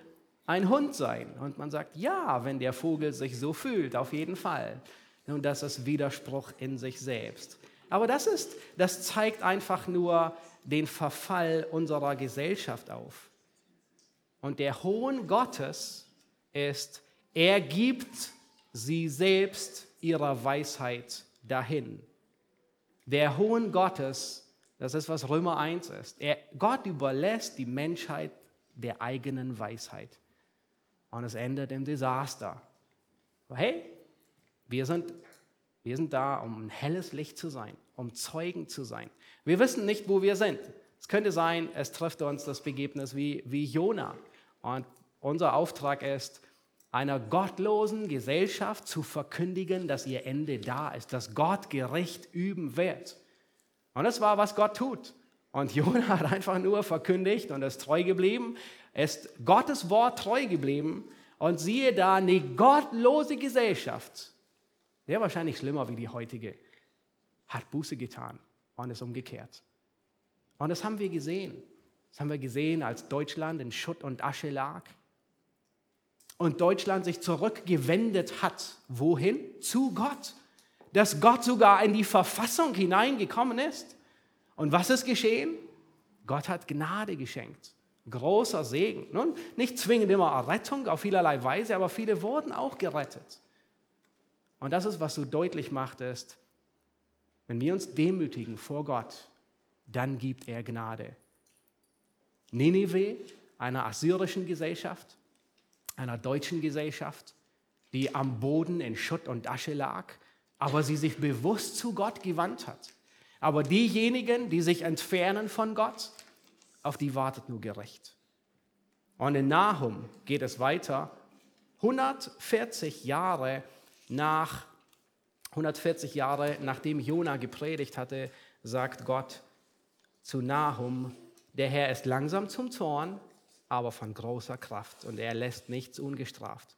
[SPEAKER 1] ein Hund sein? Und man sagt, ja, wenn der Vogel sich so fühlt, auf jeden Fall. Nun, das ist Widerspruch in sich selbst. Aber das, ist, das zeigt einfach nur den Verfall unserer Gesellschaft auf. Und der Hohn Gottes ist, er gibt sie selbst ihrer Weisheit dahin. Der Hohn Gottes, das ist, was Römer 1 ist. Er, Gott überlässt die Menschheit der eigenen Weisheit. Und es endet im Desaster. hey, wir sind wir sind da, um ein helles Licht zu sein, um Zeugen zu sein. Wir wissen nicht, wo wir sind. Es könnte sein, es trifft uns das Begebnis wie, wie Jona. Und unser Auftrag ist, einer gottlosen Gesellschaft zu verkündigen, dass ihr Ende da ist, dass Gott Gericht üben wird. Und das war, was Gott tut. Und Jona hat einfach nur verkündigt und ist treu geblieben, ist Gottes Wort treu geblieben. Und siehe da, eine gottlose Gesellschaft sehr wahrscheinlich schlimmer wie die heutige, hat Buße getan und ist umgekehrt. Und das haben wir gesehen. Das haben wir gesehen, als Deutschland in Schutt und Asche lag und Deutschland sich zurückgewendet hat. Wohin? Zu Gott. Dass Gott sogar in die Verfassung hineingekommen ist. Und was ist geschehen? Gott hat Gnade geschenkt. Großer Segen. Nun, nicht zwingend immer Rettung auf vielerlei Weise, aber viele wurden auch gerettet. Und das ist, was so deutlich macht, ist, wenn wir uns demütigen vor Gott, dann gibt er Gnade. Nineveh, einer assyrischen Gesellschaft, einer deutschen Gesellschaft, die am Boden in Schutt und Asche lag, aber sie sich bewusst zu Gott gewandt hat. Aber diejenigen, die sich entfernen von Gott, auf die wartet nur gerecht. Und in Nahum geht es weiter. 140 Jahre nach 140 Jahre nachdem Jona gepredigt hatte, sagt Gott zu Nahum, der Herr ist langsam zum Zorn, aber von großer Kraft und er lässt nichts ungestraft.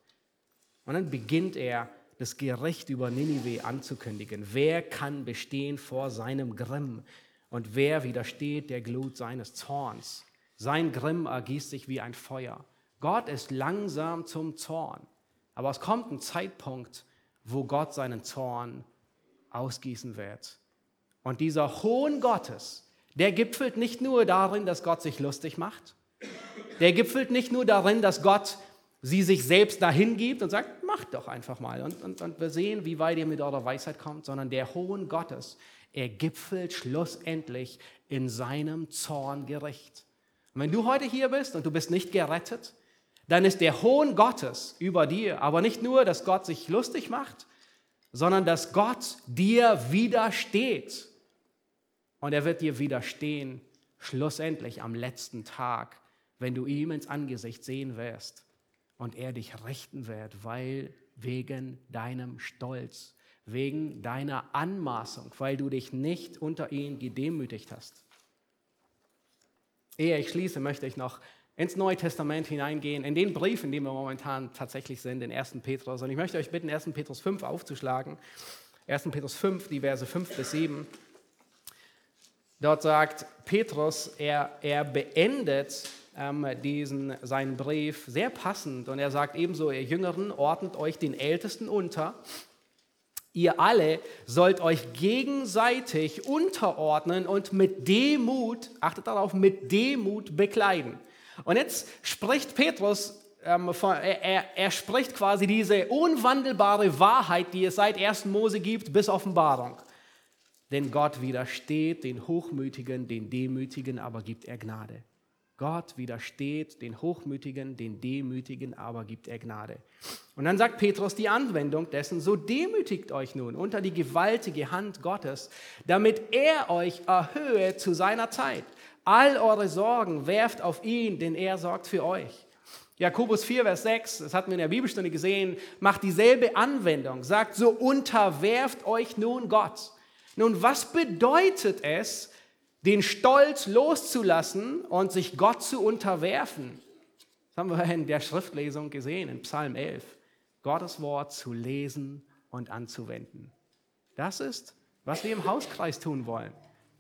[SPEAKER 1] Und dann beginnt er, das Gericht über Ninive anzukündigen. Wer kann bestehen vor seinem Grimm und wer widersteht der Glut seines Zorns? Sein Grimm ergießt sich wie ein Feuer. Gott ist langsam zum Zorn. Aber es kommt ein Zeitpunkt, wo Gott seinen Zorn ausgießen wird. Und dieser Hohn Gottes, der gipfelt nicht nur darin, dass Gott sich lustig macht, der gipfelt nicht nur darin, dass Gott sie sich selbst dahin gibt und sagt, macht doch einfach mal und, und, und wir sehen, wie weit ihr mit eurer Weisheit kommt, sondern der Hohn Gottes, er gipfelt schlussendlich in seinem Zorngericht. Und wenn du heute hier bist und du bist nicht gerettet, dann ist der Hohn Gottes über dir, aber nicht nur, dass Gott sich lustig macht, sondern dass Gott dir widersteht. Und er wird dir widerstehen, schlussendlich am letzten Tag, wenn du ihm ins Angesicht sehen wirst und er dich richten wird, weil wegen deinem Stolz, wegen deiner Anmaßung, weil du dich nicht unter ihn gedemütigt hast. Ehe ich schließe, möchte ich noch ins Neue Testament hineingehen, in den Brief, in dem wir momentan tatsächlich sind, den 1. Petrus. Und ich möchte euch bitten, 1. Petrus 5 aufzuschlagen. 1. Petrus 5, die Verse 5 bis 7. Dort sagt Petrus, er, er beendet ähm, diesen, seinen Brief sehr passend und er sagt ebenso, ihr Jüngeren, ordnet euch den Ältesten unter. Ihr alle sollt euch gegenseitig unterordnen und mit Demut, achtet darauf, mit Demut bekleiden. Und jetzt spricht Petrus, ähm, er, er spricht quasi diese unwandelbare Wahrheit, die es seit 1. Mose gibt, bis Offenbarung. Denn Gott widersteht den Hochmütigen, den Demütigen, aber gibt er Gnade. Gott widersteht den Hochmütigen, den Demütigen, aber gibt er Gnade. Und dann sagt Petrus die Anwendung dessen, so demütigt euch nun unter die gewaltige Hand Gottes, damit er euch erhöhe zu seiner Zeit. All eure Sorgen werft auf ihn, denn er sorgt für euch. Jakobus 4, Vers 6, das hatten wir in der Bibelstunde gesehen, macht dieselbe Anwendung, sagt so, unterwerft euch nun Gott. Nun, was bedeutet es, den Stolz loszulassen und sich Gott zu unterwerfen. Das haben wir in der Schriftlesung gesehen, in Psalm 11. Gottes Wort zu lesen und anzuwenden. Das ist, was wir im Hauskreis tun wollen.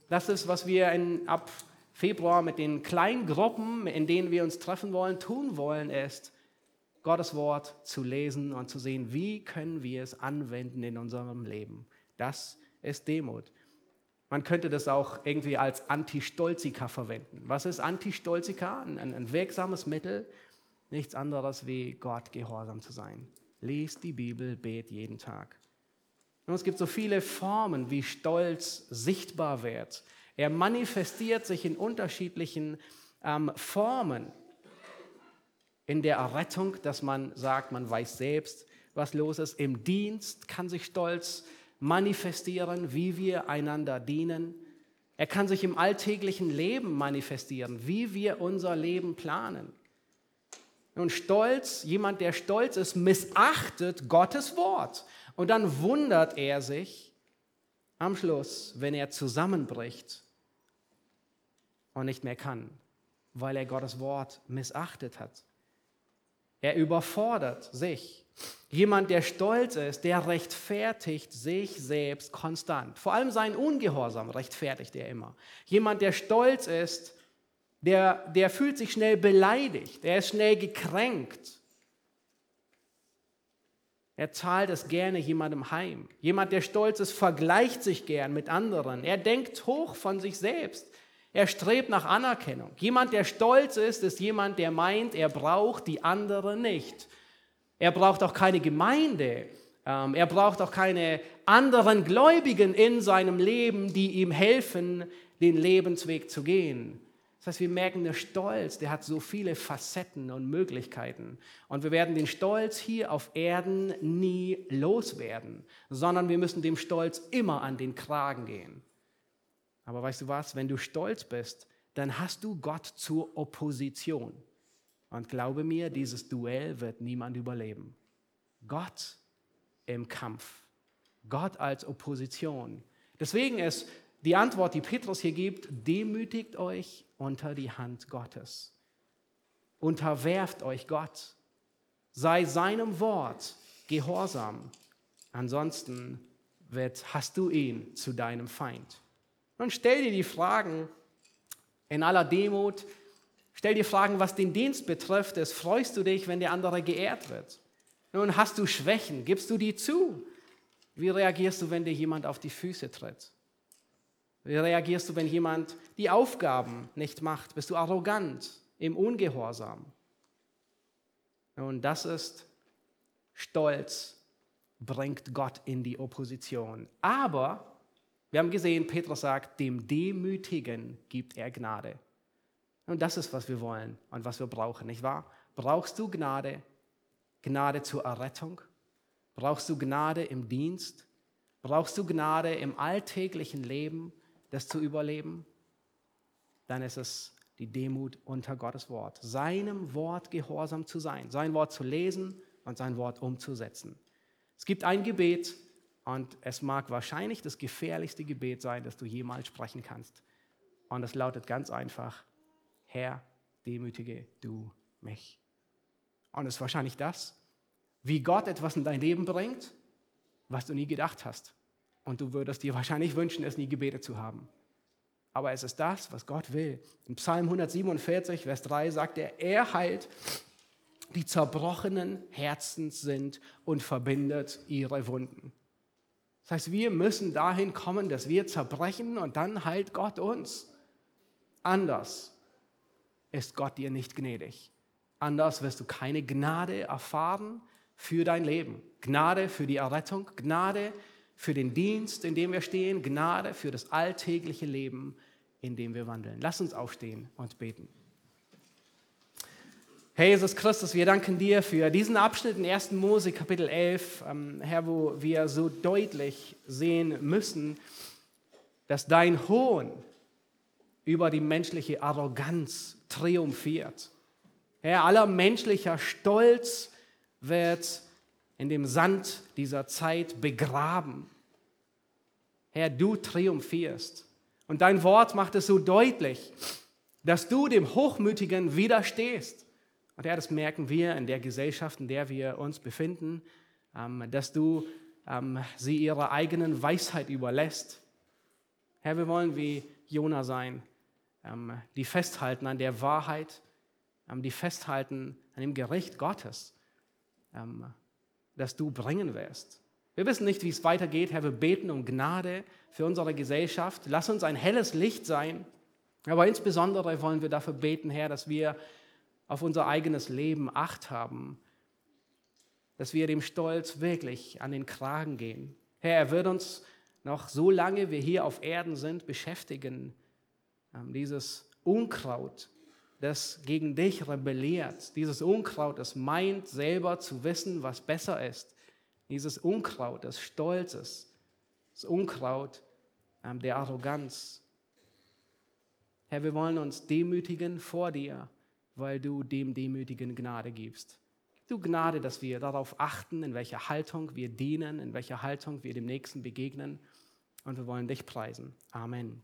[SPEAKER 1] Das ist, was wir in, ab Februar mit den kleinen Gruppen, in denen wir uns treffen wollen, tun wollen, ist, Gottes Wort zu lesen und zu sehen, wie können wir es anwenden in unserem Leben. Das ist Demut. Man könnte das auch irgendwie als Anti-Stolzika verwenden. Was ist Anti-Stolzika? Ein, ein, wirksames Mittel, nichts anderes wie Gott gehorsam zu sein. Lies die Bibel, bet jeden Tag. Und es gibt so viele Formen, wie Stolz sichtbar wird. Er manifestiert sich in unterschiedlichen ähm, Formen. In der Errettung, dass man sagt, man weiß selbst, was los ist. Im Dienst kann sich Stolz manifestieren, wie wir einander dienen. Er kann sich im alltäglichen Leben manifestieren, wie wir unser Leben planen. Und Stolz, jemand, der stolz ist, missachtet Gottes Wort. Und dann wundert er sich am Schluss, wenn er zusammenbricht und nicht mehr kann, weil er Gottes Wort missachtet hat. Er überfordert sich Jemand, der stolz ist, der rechtfertigt sich selbst konstant. Vor allem seinen Ungehorsam rechtfertigt er immer. Jemand, der stolz ist, der, der fühlt sich schnell beleidigt, er ist schnell gekränkt. Er zahlt es gerne jemandem heim. Jemand, der stolz ist, vergleicht sich gern mit anderen. Er denkt hoch von sich selbst. Er strebt nach Anerkennung. Jemand, der stolz ist, ist jemand, der meint, er braucht die andere nicht. Er braucht auch keine Gemeinde. Ähm, er braucht auch keine anderen Gläubigen in seinem Leben, die ihm helfen, den Lebensweg zu gehen. Das heißt, wir merken, der Stolz, der hat so viele Facetten und Möglichkeiten. Und wir werden den Stolz hier auf Erden nie loswerden, sondern wir müssen dem Stolz immer an den Kragen gehen. Aber weißt du was, wenn du stolz bist, dann hast du Gott zur Opposition. Und glaube mir, dieses Duell wird niemand überleben. Gott im Kampf. Gott als Opposition. Deswegen ist die Antwort, die Petrus hier gibt, demütigt euch unter die Hand Gottes. Unterwerft euch Gott. Sei seinem Wort gehorsam. Ansonsten wird, hast du ihn zu deinem Feind. Und stell dir die Fragen in aller Demut, Stell dir Fragen, was den Dienst betrifft, es freust du dich, wenn der andere geehrt wird. Nun hast du Schwächen, gibst du die zu? Wie reagierst du, wenn dir jemand auf die Füße tritt? Wie reagierst du, wenn jemand die Aufgaben nicht macht? Bist du arrogant, im Ungehorsam? Nun, das ist Stolz, bringt Gott in die Opposition. Aber wir haben gesehen, Petrus sagt, dem Demütigen gibt er Gnade. Und das ist, was wir wollen und was wir brauchen, nicht wahr? Brauchst du Gnade? Gnade zur Errettung? Brauchst du Gnade im Dienst? Brauchst du Gnade im alltäglichen Leben, das zu überleben? Dann ist es die Demut unter Gottes Wort, seinem Wort gehorsam zu sein, sein Wort zu lesen und sein Wort umzusetzen. Es gibt ein Gebet und es mag wahrscheinlich das gefährlichste Gebet sein, das du jemals sprechen kannst. Und es lautet ganz einfach, Herr, demütige du mich. Und es ist wahrscheinlich das, wie Gott etwas in dein Leben bringt, was du nie gedacht hast. Und du würdest dir wahrscheinlich wünschen, es nie gebetet zu haben. Aber es ist das, was Gott will. In Psalm 147, Vers 3 sagt er, er heilt die zerbrochenen Herzens sind und verbindet ihre Wunden. Das heißt, wir müssen dahin kommen, dass wir zerbrechen und dann heilt Gott uns. Anders ist Gott dir nicht gnädig. Anders wirst du keine Gnade erfahren für dein Leben. Gnade für die Errettung, Gnade für den Dienst, in dem wir stehen, Gnade für das alltägliche Leben, in dem wir wandeln. Lass uns aufstehen und beten. Herr Jesus Christus, wir danken dir für diesen Abschnitt in 1. Mose Kapitel 11, ähm, Herr, wo wir so deutlich sehen müssen, dass dein Hohn über die menschliche Arroganz triumphiert. Herr, aller menschlicher Stolz wird in dem Sand dieser Zeit begraben. Herr, du triumphierst. Und dein Wort macht es so deutlich, dass du dem Hochmütigen widerstehst. Und Herr, das merken wir in der Gesellschaft, in der wir uns befinden, ähm, dass du ähm, sie ihrer eigenen Weisheit überlässt. Herr, wir wollen wie Jona sein, ähm, die festhalten an der Wahrheit, die festhalten an dem Gericht Gottes, das du bringen wirst. Wir wissen nicht, wie es weitergeht, Herr. Wir beten um Gnade für unsere Gesellschaft. Lass uns ein helles Licht sein. Aber insbesondere wollen wir dafür beten, Herr, dass wir auf unser eigenes Leben Acht haben, dass wir dem Stolz wirklich an den Kragen gehen. Herr, er wird uns noch so lange wir hier auf Erden sind beschäftigen, ähm, dieses Unkraut, das gegen dich rebelliert, dieses Unkraut, das meint selber zu wissen, was besser ist, dieses Unkraut des Stolzes, das Unkraut ähm, der Arroganz. Herr, wir wollen uns demütigen vor dir weil du dem Demütigen Gnade gibst. Du Gnade, dass wir darauf achten, in welcher Haltung wir dienen, in welcher Haltung wir dem Nächsten begegnen. Und wir wollen dich preisen. Amen.